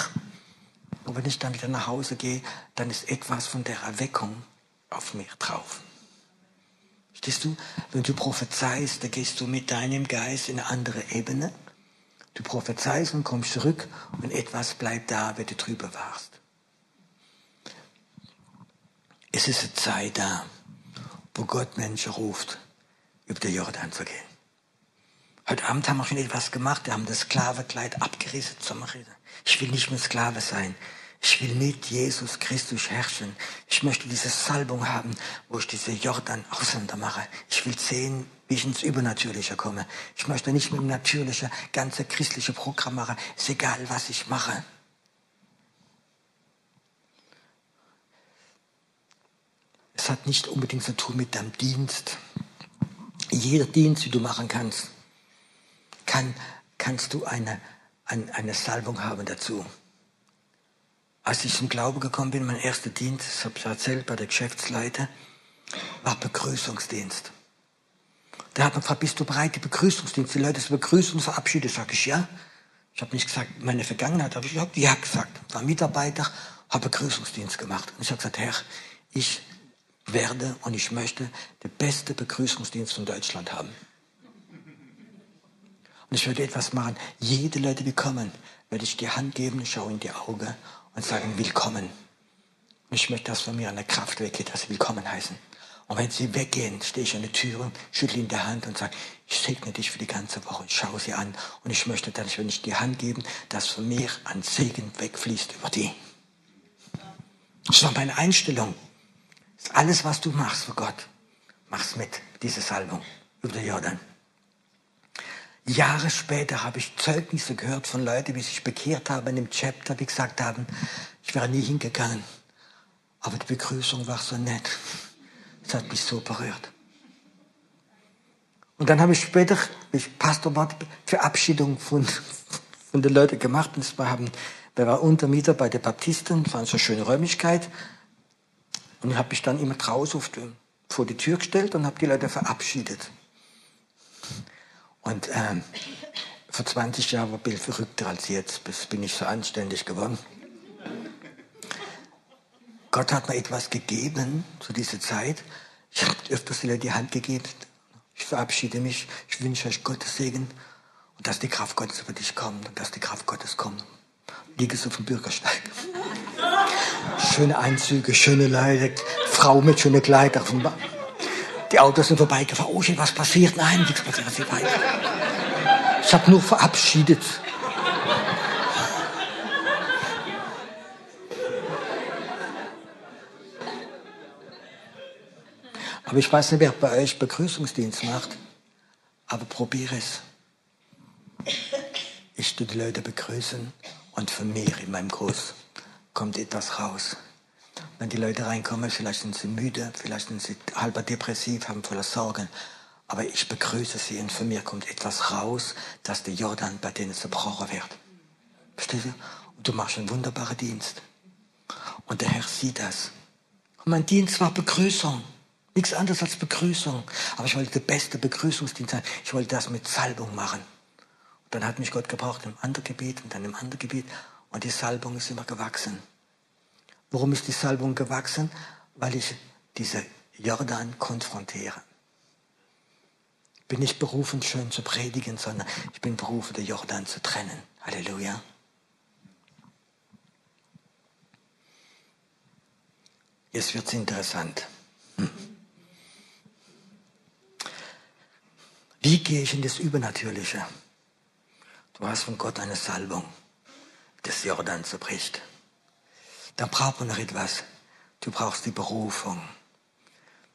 Und wenn ich dann wieder nach Hause gehe, dann ist etwas von der Erweckung auf mir drauf. Verstehst du? Wenn du prophezeist, dann gehst du mit deinem Geist in eine andere Ebene. Du prophezeist und kommst zurück und etwas bleibt da, wenn du drüber warst. Es ist eine Zeit da, wo Gott Menschen ruft, über den Jordan zu gehen. Heute Abend haben wir schon etwas gemacht. Wir haben das Sklavekleid abgerissen zum Reden. Ich will nicht mehr Sklave sein. Ich will mit Jesus Christus herrschen. Ich möchte diese Salbung haben, wo ich diese Jordan auseinander mache. Ich will sehen, wie ich ins Übernatürliche komme. Ich möchte nicht mit dem natürlichen ganze christliche Programm machen. Ist egal, was ich mache. Es hat nicht unbedingt zu tun mit deinem Dienst. Jeder Dienst, den du machen kannst, kann, kannst du eine, eine, eine Salbung haben dazu. Als ich zum Glauben gekommen bin, mein erster Dienst, das habe ich erzählt bei der Geschäftsleiter, war Begrüßungsdienst. Da hat man gefragt, bist du bereit, die Begrüßungsdienst, die Leute zu begrüßen und verabschieden? Sag ich, ja. Ich habe nicht gesagt, meine Vergangenheit, habe ich gesagt, ja gesagt. War Mitarbeiter, habe Begrüßungsdienst gemacht. Und ich habe gesagt, Herr, ich werde und ich möchte den besten Begrüßungsdienst von Deutschland haben. Und ich werde etwas machen. Jede Leute, die kommen, werde ich die Hand geben, schaue in die Augen und sagen, willkommen. Und ich möchte, dass von mir eine Kraft weggeht, dass sie willkommen heißen. Und wenn sie weggehen, stehe ich an der Tür, schüttle in der Hand und sage, ich segne dich für die ganze Woche und schaue sie an. Und ich möchte, dass wenn ich die Hand gebe, dass von mir ein Segen wegfließt über die. Das doch meine Einstellung. Alles, was du machst für Gott, mach's mit, diese Salbung über den Jordan. Jahre später habe ich Zeugnisse gehört von Leuten, die sich bekehrt haben in dem Chapter, die gesagt haben, ich wäre nie hingegangen. Aber die Begrüßung war so nett. Das hat mich so berührt. Und dann habe ich später, ich Pastor war, Verabschiedung von, von den Leuten gemacht. Und wir haben, wir waren Untermieter bei den Baptisten, das war eine so schöne Räumlichkeit. Und ich habe mich dann immer draußen vor die Tür gestellt und habe die Leute verabschiedet. Und ähm, vor 20 Jahren war Bill verrückter als jetzt. Bis bin ich so anständig geworden. Gott hat mir etwas gegeben zu dieser Zeit. Ich habe öfters wieder die Hand gegeben. Ich verabschiede mich. Ich wünsche euch Gottes Segen und dass die Kraft Gottes über dich kommt und dass die Kraft Gottes kommt. Liege so dem Bürgersteig. Schöne Einzüge, schöne Leute, Frau mit schönen Kleidern. Die Autos sind vorbeigefahren. Oh, was passiert? Nein, nichts passiert. Sie weiter. Ich habe nur verabschiedet. Aber ich weiß nicht, wer bei euch Begrüßungsdienst macht. Aber probiere es. Ich tue die Leute begrüßen und von mir in meinem Gruß kommt etwas raus. Wenn die Leute reinkommen, vielleicht sind sie müde, vielleicht sind sie halber depressiv, haben voller Sorgen. Aber ich begrüße sie und von mir kommt etwas raus, dass der Jordan bei denen zerbrochen wird. Verstehst du? Und du machst einen wunderbaren Dienst. Und der Herr sieht das. Und mein Dienst war Begrüßung. Nichts anderes als Begrüßung. Aber ich wollte der beste Begrüßungsdienst sein. Ich wollte das mit Salbung machen. Dann hat mich Gott gebraucht im anderen Gebiet und dann im anderen Gebiet. Und die Salbung ist immer gewachsen. Warum ist die Salbung gewachsen? Weil ich diese Jordan konfrontiere. Ich bin nicht berufen, schön zu predigen, sondern ich bin berufen, den Jordan zu trennen. Halleluja. Jetzt wird es interessant. Hm. Wie gehe ich in das Übernatürliche? Du hast von Gott eine Salbung, das Jordan zerbricht. Dann braucht man noch etwas. Du brauchst die Berufung.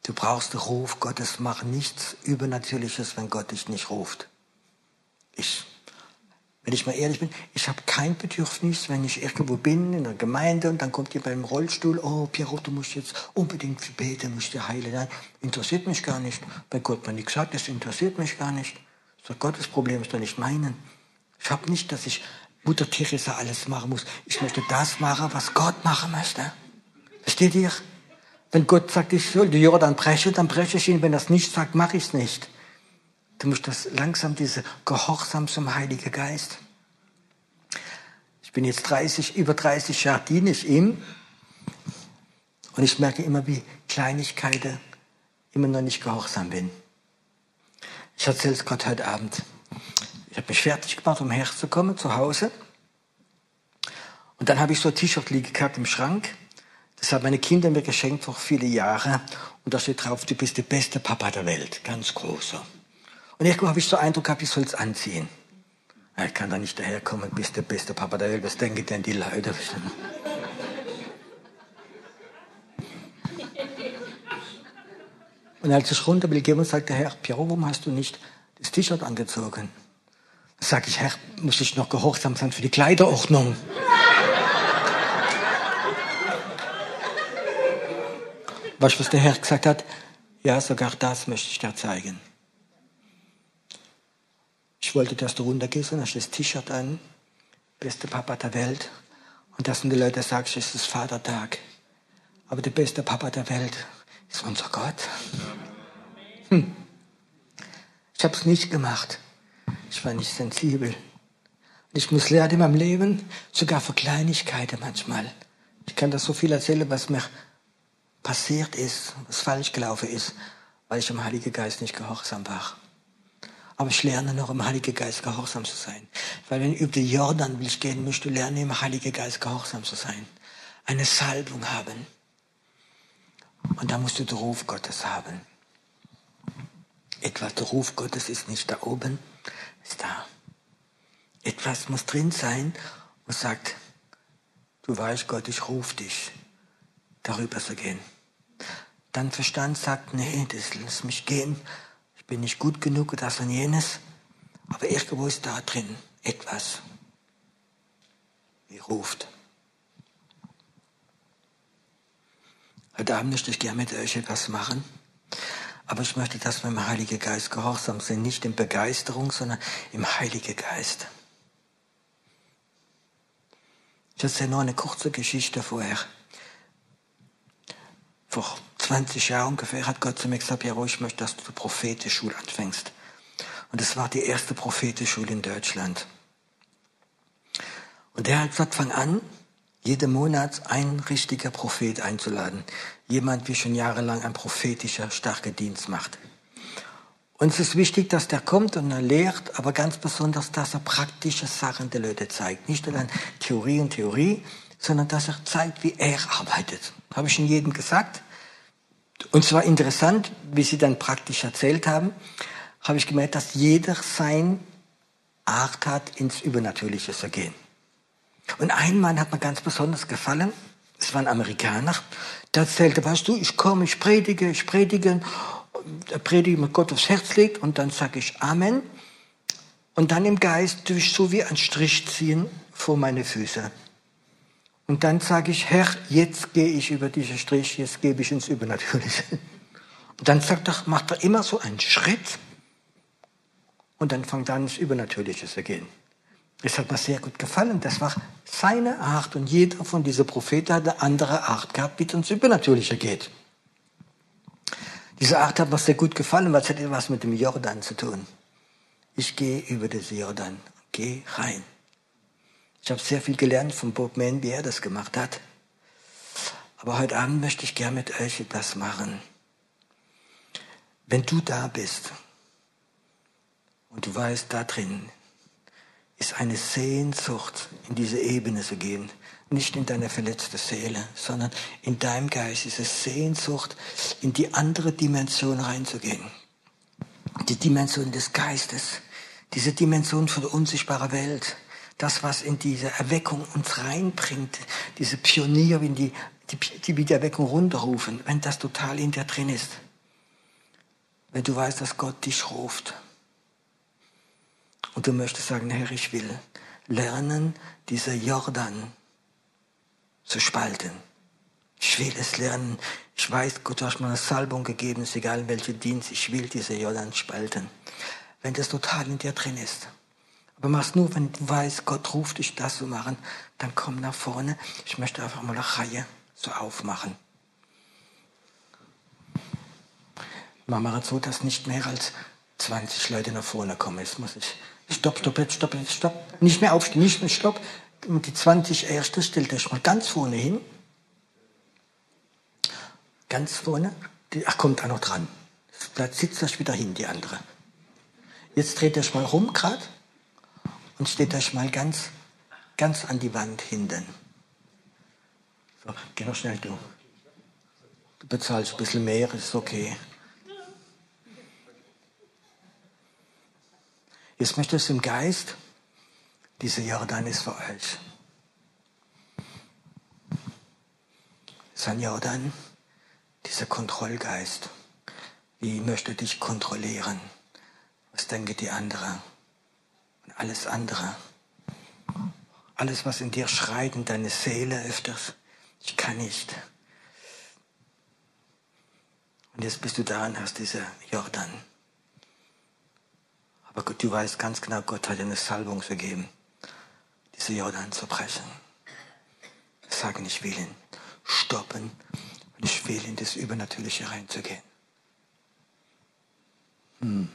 Du brauchst den Ruf Gottes. Mach nichts Übernatürliches, wenn Gott dich nicht ruft. Ich wenn ich mal ehrlich bin, ich habe kein Bedürfnis, wenn ich irgendwo bin, in der Gemeinde, und dann kommt jemand im Rollstuhl, oh, Pierrot, du musst jetzt unbedingt beten, musst dir heilen. Nein, interessiert mich gar nicht. Bei Gott mir nichts sagt, das interessiert mich gar nicht. Ist Gottes Problem, ist doch nicht meinen. Ich habe nicht, dass ich Mutter Teresa alles machen muss. Ich möchte das machen, was Gott machen möchte. Versteht ihr? Wenn Gott sagt, ich soll die Jordan brechen, dann breche ich ihn. Wenn er es nicht sagt, mache ich es nicht. Du musst das langsam, diese Gehorsam zum Heiligen Geist. Ich bin jetzt 30, über 30 Jahre diene ich ihm. Und ich merke immer, wie Kleinigkeiten immer noch nicht gehorsam bin. Ich erzähle es gerade heute Abend. Ich habe mich fertig gemacht, um herzukommen zu Hause. Und dann habe ich so ein T-Shirt liegen gehabt im Schrank. Das haben meine Kinder mir geschenkt vor viele Jahre. Und da steht drauf, du bist der beste Papa der Welt. Ganz großer. Und irgendwo habe ich so Eindruck gehabt, ich soll es anziehen. Ich kann da nicht daherkommen, bist der beste Papa der Welt. Was denken denn die Leute? Und als ich runter will gehen, sagt der Herr, Piero, warum hast du nicht das T-Shirt angezogen? Da sage ich, Herr, muss ich noch gehorsam sein für die Kleiderordnung? weißt du, was der Herr gesagt hat? Ja, sogar das möchte ich dir zeigen. Ich wollte, dass du runtergehst und hast das T-Shirt an. Beste Papa der Welt. Und dass die Leute sagst, es ist Vatertag. Aber der beste Papa der Welt ist unser Gott. Hm. Ich habe es nicht gemacht. Ich war nicht sensibel. Ich muss lernen in meinem Leben, sogar für Kleinigkeiten manchmal. Ich kann das so viel erzählen, was mir passiert ist, was falsch gelaufen ist, weil ich dem Heiligen Geist nicht gehorsam war. Aber ich lerne noch im Heiligen Geist gehorsam zu sein. Weil wenn über den Jordan will ich gehen, musst du lernen, im Heiligen Geist gehorsam zu sein. Eine Salbung haben. Und da musst du den Ruf Gottes haben. Etwas, der Ruf Gottes ist nicht da oben, ist da. Etwas muss drin sein und sagt, du weißt Gott, ich rufe dich, darüber zu gehen. Dann Verstand sagt, nee, das lass mich gehen, bin nicht gut genug, das und jenes. Aber irgendwo ist da drin etwas, wie ruft. Heute Abend möchte ich gerne mit euch etwas machen. Aber ich möchte, dass wir im Heiligen Geist gehorsam sind. Nicht in Begeisterung, sondern im Heiligen Geist. Ich erzähle noch eine kurze Geschichte vorher. Vor 20 Jahren ungefähr hat Gott zu mir gesagt, ja, ich möchte, dass du Prophetenschule anfängst. Und das war die erste Prophetenschule in Deutschland. Und der hat gesagt, fang an, jeden Monat einen richtiger Prophet einzuladen. Jemand, wie schon jahrelang ein prophetischer, starker Dienst macht. Und es ist wichtig, dass der kommt und er lehrt, aber ganz besonders, dass er praktische Sachen der Leute zeigt. Nicht nur dann Theorie und Theorie, sondern dass er zeigt, wie er arbeitet. Habe ich schon jedem gesagt. Und zwar interessant, wie Sie dann praktisch erzählt haben, habe ich gemerkt, dass jeder sein Art hat, ins Übernatürliche zu gehen. Und ein Mann hat mir ganz besonders gefallen. Es war ein Amerikaner. Der erzählte, weißt du, ich komme, ich predige, ich predige, der predige mit Gott aufs Herz legt und dann sage ich Amen. Und dann im Geist tue ich so wie ein Strich ziehen vor meine Füße. Und dann sage ich, Herr, jetzt gehe ich über diesen Strich, jetzt gebe ich ins Übernatürliche. Und dann sagt er, macht er immer so einen Schritt und dann fängt an, ins Übernatürliche zu gehen. Es hat mir sehr gut gefallen. Das war seine Art. Und jeder von diesen Propheten hat eine andere Art gehabt, wie es ums Übernatürliche geht. Diese Art hat mir sehr gut gefallen, weil es hat etwas mit dem Jordan zu tun. Ich gehe über den Jordan, gehe rein. Ich habe sehr viel gelernt von Bob Mann, wie er das gemacht hat. Aber heute Abend möchte ich gerne mit euch etwas machen. Wenn du da bist und du weißt, da drin ist eine Sehnsucht, in diese Ebene zu gehen. Nicht in deine verletzte Seele, sondern in deinem Geist ist es Sehnsucht, in die andere Dimension reinzugehen. Die Dimension des Geistes, diese Dimension von der unsichtbaren Welt. Das, was in diese Erweckung uns reinbringt, diese Pionier, wie die, die, die die Erweckung runterrufen, wenn das total in dir drin ist. Wenn du weißt, dass Gott dich ruft und du möchtest sagen, Herr, ich will lernen, diese Jordan zu spalten. Ich will es lernen. Ich weiß, Gott hat mir eine Salbung gegeben, ist egal welcher Dienst, ich will diese Jordan spalten. Wenn das total in dir drin ist. Aber mach's nur, wenn du weißt, Gott ruft dich, das zu machen, dann komm nach vorne. Ich möchte einfach mal eine Reihe so aufmachen. Wir machen so, dass nicht mehr als 20 Leute nach vorne kommen. Jetzt muss ich Stopp, stopp, jetzt, stopp, jetzt, stopp. Nicht mehr aufstehen, nicht mehr, stopp. Und die 20 Erste stellt euch mal ganz vorne hin. Ganz vorne. Die, ach, kommt da noch dran. Bleibt, sitzt euch wieder hin, die andere. Jetzt dreht euch mal rum gerade und steht euch mal ganz, ganz an die Wand hinten. So, geh noch schnell, du. Du bezahlst ein bisschen mehr, ist okay. Jetzt möchtest du im Geist, dieser Jordan ist für euch. Sein Jordan, dieser Kontrollgeist. Wie möchte dich kontrollieren? Was denke die andere? Und alles andere. Alles, was in dir schreit, in deine Seele öfters. Ich kann nicht. Und jetzt bist du da und hast dieser Jordan. Aber Gott, du weißt ganz genau, Gott hat dir eine Salbung vergeben, diese Jordan zu brechen. Sagen, ich will ihn stoppen und ich will in das Übernatürliche reinzugehen. Hm.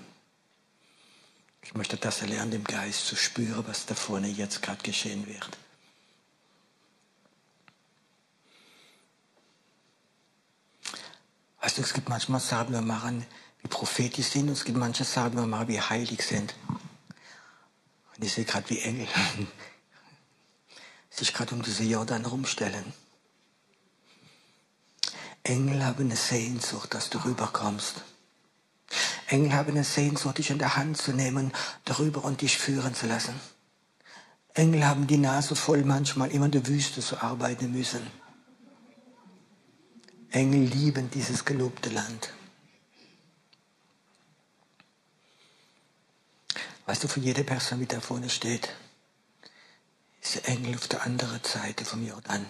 Ich möchte das erlernen, im Geist zu spüren, was da vorne jetzt gerade geschehen wird. Weißt du, es gibt manchmal Sachen, wir machen prophetisch sind. Und es gibt manche sagen wir mal, wie heilig sind. Und ich sehe gerade, wie Engel sich gerade um diese Jordan rumstellen. Engel haben eine Sehnsucht, dass du rüberkommst. Engel haben eine Sehnsucht, dich in der Hand zu nehmen, darüber und dich führen zu lassen. Engel haben die Nase voll, manchmal immer in der Wüste zu arbeiten müssen. Engel lieben dieses gelobte Land. Weißt du, von jeder Person, die da vorne steht, ist der Engel auf der anderen Seite vom Jordan.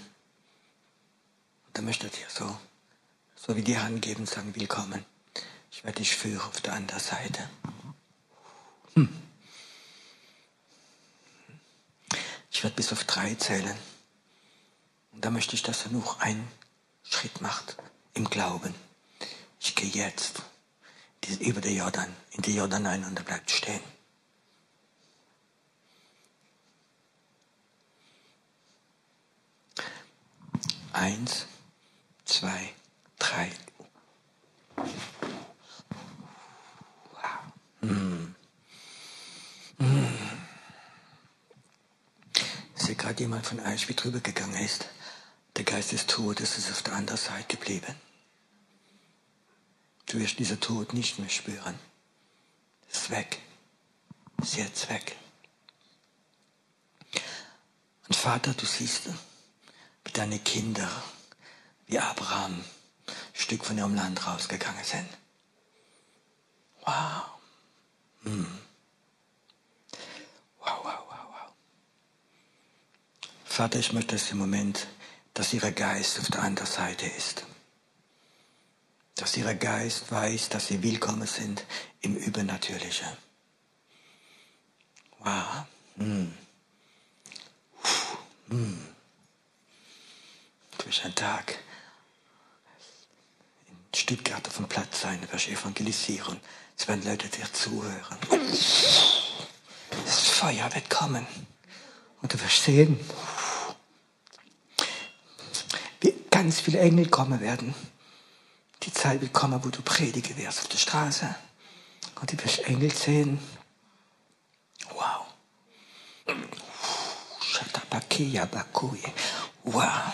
Und da möchte dir so, so wie die Hand geben sagen, willkommen. Ich werde dich führen auf der anderen Seite. Hm. Ich werde bis auf drei zählen. Und da möchte ich, dass er noch einen Schritt macht im Glauben. Ich gehe jetzt über den Jordan, in den Jordan ein und er bleibt stehen. Eins, zwei, drei. Hm. Hm. Ich sehe gerade jemand von euch, wie drüber gegangen ist. Der Geist des Todes ist auf der anderen Seite geblieben. Du wirst dieser Tod nicht mehr spüren. Ist weg. Ist jetzt weg. Und Vater, du siehst, deine Kinder, wie Abraham, ein Stück von ihrem Land rausgegangen sind. Wow. Hm. Wow, wow, wow, wow. Vater, ich möchte dass im Moment, dass ihr Geist auf der anderen Seite ist. Dass ihr Geist weiß, dass sie willkommen sind im Übernatürlichen. Wow. Hm. Hm. Du wirst ein Tag in Stuttgart auf dem Platz sein, du wirst evangelisieren. Es werden Leute dir zuhören. Das Feuer wird kommen. Und du wirst sehen, wie ganz viele Engel kommen werden. Die Zeit wird kommen, wo du predigen wirst auf der Straße. Und du wirst Engel sehen. Wow. Wow.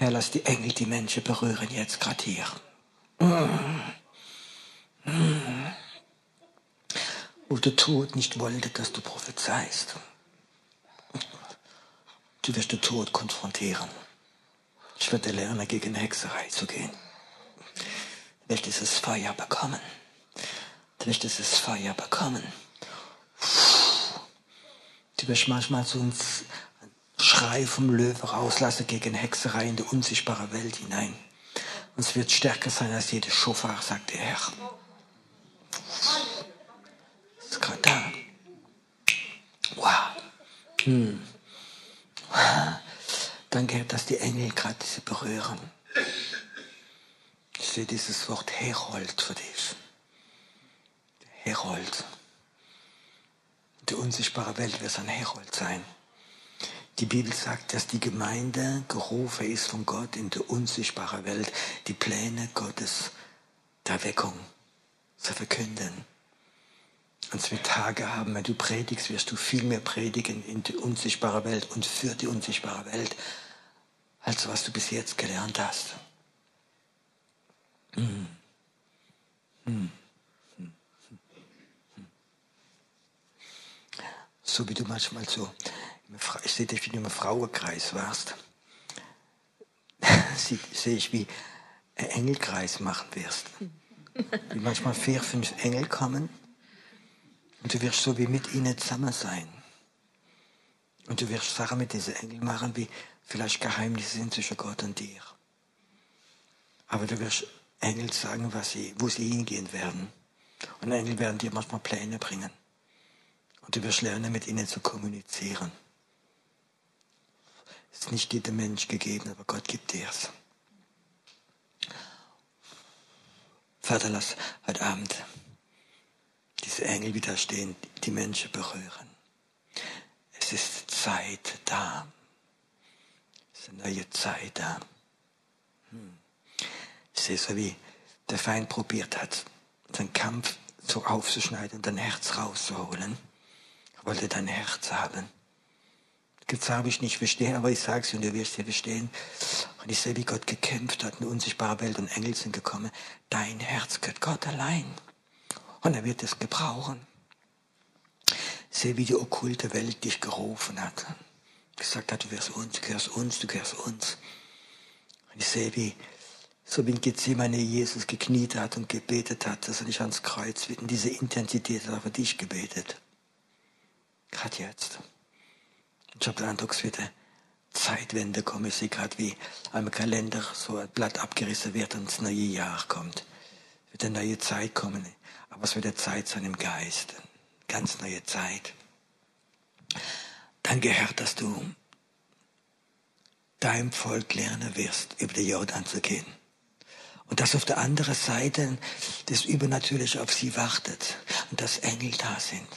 Herr, lass die Engel die Menschen berühren jetzt gerade hier. Wo der Tod nicht wollte, dass du prophezeist. Du wirst den Tod konfrontieren. Ich werde lernen, gegen Hexerei zu gehen. Du wirst dieses Feuer bekommen. Du wirst dieses Feuer bekommen. Du wirst manchmal so einen Schrei vom Löwe rauslassen gegen Hexerei in die unsichtbare Welt hinein. Und es wird stärker sein als jede Schofar, sagt der Herr. Ist gerade da. Wow. Hm. Danke, dass die Engel gerade diese berühren. Ich sehe dieses Wort Herold für dich. Herold. Die unsichtbare Welt wird ein Herold sein. Die Bibel sagt, dass die Gemeinde gerufen ist von Gott in die unsichtbare Welt, die Pläne Gottes der Weckung zu verkünden. Und wird Tage haben, wenn du predigst, wirst du viel mehr predigen in die unsichtbare Welt und für die unsichtbare Welt, als was du bis jetzt gelernt hast. Hm. Hm. Hm. So wie du manchmal so, ich sehe dich, wie du im Frauenkreis warst, sehe ich, wie ein Engelkreis machen wirst. Wie manchmal vier, fünf Engel kommen und du wirst so wie mit ihnen zusammen sein. Und du wirst Sachen mit diesen Engeln machen, wie vielleicht Geheimnisse sind zwischen Gott und dir. Aber du wirst Engel sagen, was sie, wo sie hingehen werden. Und Engel werden dir manchmal Pläne bringen. Und du wirst lernen, mit ihnen zu kommunizieren. Ist nicht jedem Mensch gegeben, aber Gott gibt dir es. Vater, lass heute Abend diese Engel widerstehen, die Menschen berühren. Es ist Zeit da. Es ist eine neue Zeit da. Hm. Ich sehe so, wie der Feind probiert hat, seinen Kampf so aufzuschneiden und dein Herz rauszuholen. Er wollte dein Herz haben. Das habe ich nicht verstehen, aber ich sage es und du wirst es verstehen. Und ich sehe, wie Gott gekämpft hat, eine unsichtbare Welt und Engel sind gekommen. Dein Herz gehört Gott allein. Und er wird es gebrauchen. Sehe, wie die okkulte Welt dich gerufen hat. Gesagt hat, du wirst uns, du gehörst uns, du gehörst uns. Und ich sehe, wie, so wie in Gethsemane Jesus gekniet hat und gebetet hat, dass er nicht ans Kreuz wird. Und diese Intensität hat er für dich gebetet. Gerade jetzt. Ich habe den Eindruck, es wird eine Zeitwende kommen. Ich sehe gerade, wie einem Kalender so ein Blatt abgerissen wird und das neue Jahr kommt. Es wird eine neue Zeit kommen. Aber es wird eine Zeit sein im Geist. Eine ganz neue Zeit. Danke, Herr, dass du deinem Volk lernen wirst, über den Jordan zu gehen. Und dass auf der anderen Seite das Übernatürliche auf sie wartet. Und dass Engel da sind.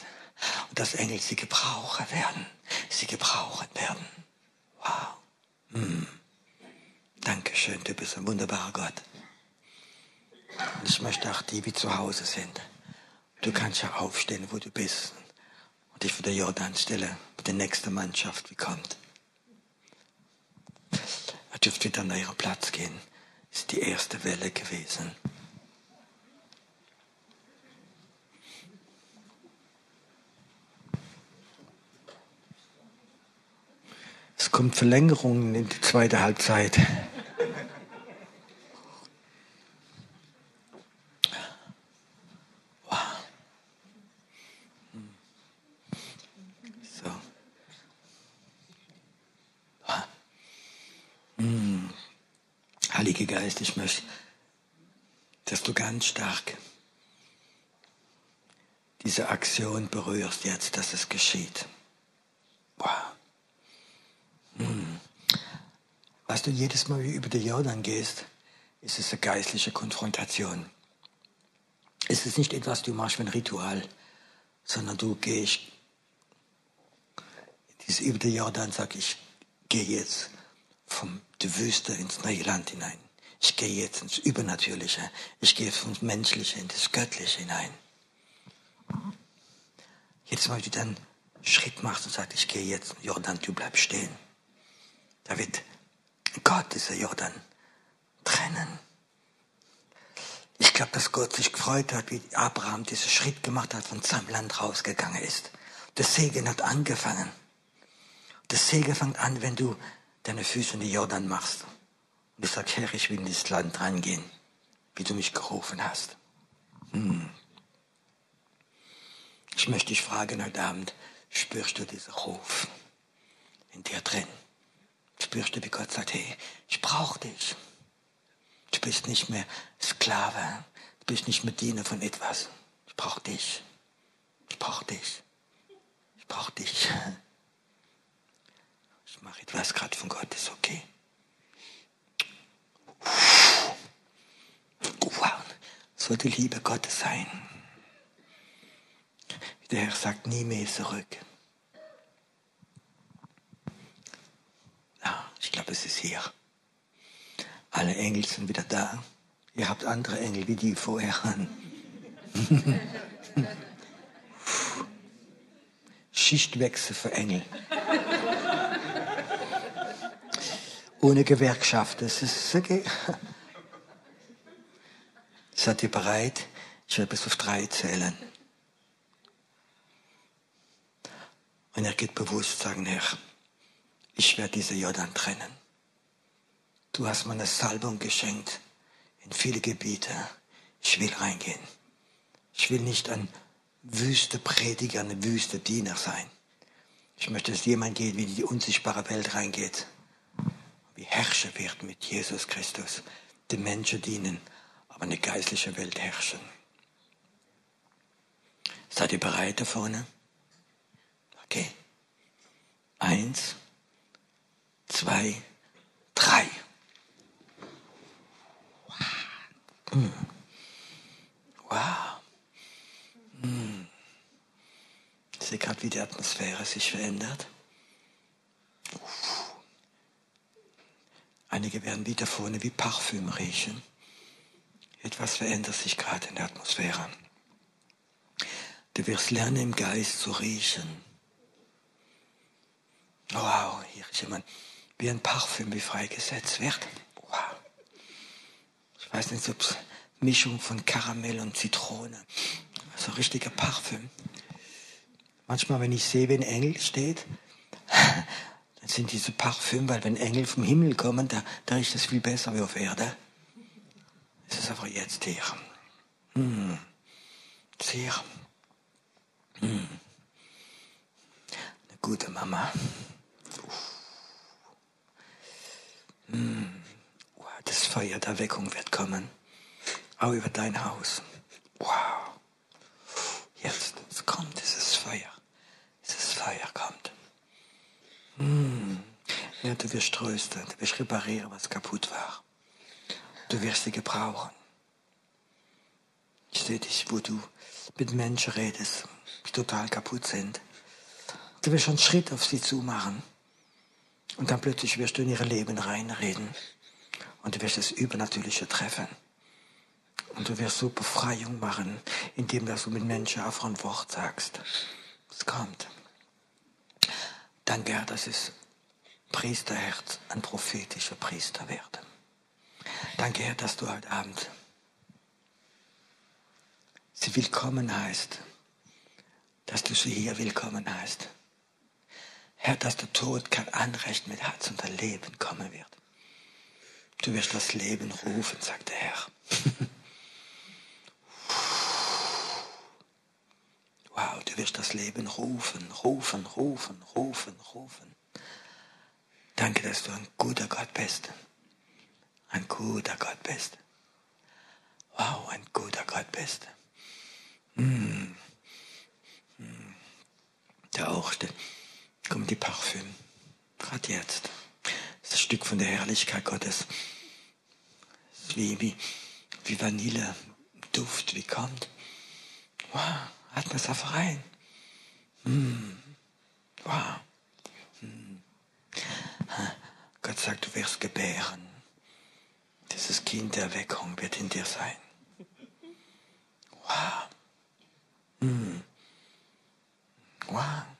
Und dass Engel sie gebrauchen werden. Sie gebrauchen werden. Wow. Hm. Dankeschön, du bist ein wunderbarer Gott. Und ich möchte auch die, die zu Hause sind. Du kannst ja aufstehen, wo du bist. Und dich vor der Jordan stellen, wo die nächste Mannschaft wie kommt. Er dürft wieder an ihren Platz gehen. Ist die erste Welle gewesen. Es kommt Verlängerungen in die zweite Halbzeit. Heilige Geist, ich möchte, dass du ganz stark diese Aktion berührst jetzt, dass es geschieht. Wow. Weißt du, jedes Mal, über den Jordan gehst, ist es eine geistliche Konfrontation. Es ist nicht etwas, du machst wie ein Ritual, sondern du gehst dieses über den Jordan, sag ich, gehe jetzt von der Wüste ins neue Land hinein. Ich gehe jetzt ins Übernatürliche. Ich gehe vom Menschliche in das Göttliche hinein. Jetzt Mal, wie du dann Schritt machst und sagst, ich gehe jetzt, Jordan, du bleibst stehen. Da wird Gott dieser Jordan trennen. Ich glaube, dass Gott sich gefreut hat, wie Abraham diesen Schritt gemacht hat, von seinem Land rausgegangen ist. Der Segen hat angefangen. Der Segen fängt an, wenn du deine Füße in die Jordan machst. Und ich sage, Herr, ich will in dieses Land reingehen, wie du mich gerufen hast. Hm. Ich möchte dich fragen heute Abend, spürst du diesen Ruf in dir drin? Spürst du, wie Gott sagt, hey, ich brauche dich. Du bist nicht mehr Sklave. Du bist nicht mehr Diener von etwas. Ich brauche dich. Ich brauche dich. Ich brauche dich. Ich mache etwas gerade von Gott, ist okay. Wow, soll die Liebe Gottes sein. Der Herr sagt nie mehr zurück. Ja, ich glaube, es ist hier. Alle Engel sind wieder da. Ihr habt andere Engel wie die vorher. Schichtwechsel für Engel. Ohne Gewerkschaft. Das ist okay. Seid ihr bereit? Ich werde bis auf drei zählen. Und er geht bewusst sagen, Herr, ich werde diese Jordan trennen. Du hast mir eine Salbung geschenkt in viele Gebiete. Ich will reingehen. Ich will nicht ein wüste Prediger, ein wüste Diener sein. Ich möchte, dass jemand geht, wie in die unsichtbare Welt reingeht. Wie Herrscher wird mit Jesus Christus. Den Menschen dienen, aber eine geistliche Welt herrschen. Seid ihr bereit da vorne? Okay. Eins, zwei, drei. Wow. wow. Hm. Ich sehe gerade, wie die Atmosphäre sich verändert. Einige werden wieder vorne wie Parfüm riechen. Etwas verändert sich gerade in der Atmosphäre. Du wirst lernen, im Geist zu riechen. Wow, hier ist jemand, wie ein Parfüm, wie freigesetzt wird. Wow. Ich weiß nicht, ob es Mischung von Karamell und Zitrone. So also richtiger Parfüm. Manchmal, wenn ich sehe, wie ein Engel steht, dann sind diese Parfüm, weil wenn Engel vom Himmel kommen, da, da riecht es viel besser wie auf Erde. Es ist aber jetzt hier. Hm. Hier. Hm. Eine gute Mama. Hm. Das Feuer der Weckung wird kommen. Auch über dein Haus. Wow. Jetzt, es kommt dieses Feuer. Dieses Feuer kommt. Hm. Ja, du wirst trösten, du wirst reparieren, was kaputt war. Du wirst sie gebrauchen. Ich sehe dich, wo du mit Menschen redest, die total kaputt sind. Du wirst einen Schritt auf sie zu machen. Und dann plötzlich wirst du in ihr Leben reinreden. Und du wirst das Übernatürliche treffen. Und du wirst so Befreiung machen, indem du mit Menschen einfach ein Wort sagst. Es kommt. Danke, Herr, dass es Priesterherz ein prophetischer Priester wird. Danke, Herr, dass du heute Abend sie willkommen heißt. Dass du sie hier willkommen heißt. Herr, dass der Tod kein Anrecht mehr hat dein Leben kommen wird. Du wirst das Leben rufen, sagt der Herr. Wow, du wirst das Leben rufen, rufen, rufen, rufen, rufen. Danke, dass du ein guter Gott bist. Ein guter Gott bist. Wow, ein guter Gott bist. Mm. Mm. Da auch kommt die Parfüm. Gerade jetzt. Das Stück von der Herrlichkeit Gottes. Wie, wie, wie Vanille, Duft, wie kommt. Wow, hat man es einfach rein. Mm. Wow. Mm. Gott sagt, du wirst gebären. Dieses Kind der Erweckung wird in dir sein. Wow. Mm. Wow.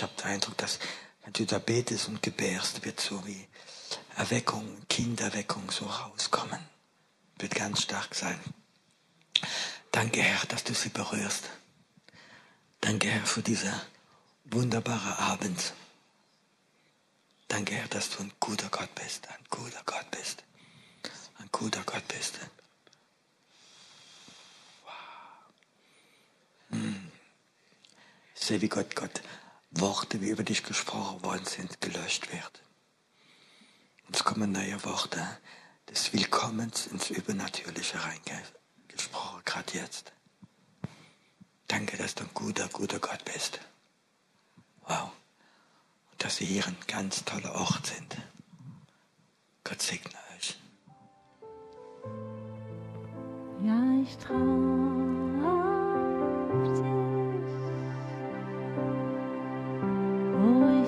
Ich habe den Eindruck, dass wenn du da betest und gebärst, wird so wie Erweckung, Kinderweckung so rauskommen. Wird ganz stark sein. Danke, Herr, dass du sie berührst. Danke, Herr, für diesen wunderbaren Abend. Danke, Herr, dass du ein guter Gott bist, ein guter Gott bist, ein guter Gott bist. Wow. Hm. Ich sehe, wie Gott, Gott Worte, die über dich gesprochen worden sind, gelöscht wird. Es kommen neue Worte des Willkommens ins Übernatürliche reingesprochen, gerade jetzt. Danke, dass du ein guter, guter Gott bist. Wow. Und dass wir hier ein ganz toller Ort sind. Gott segne euch. Ja, ich traue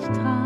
Oh, ich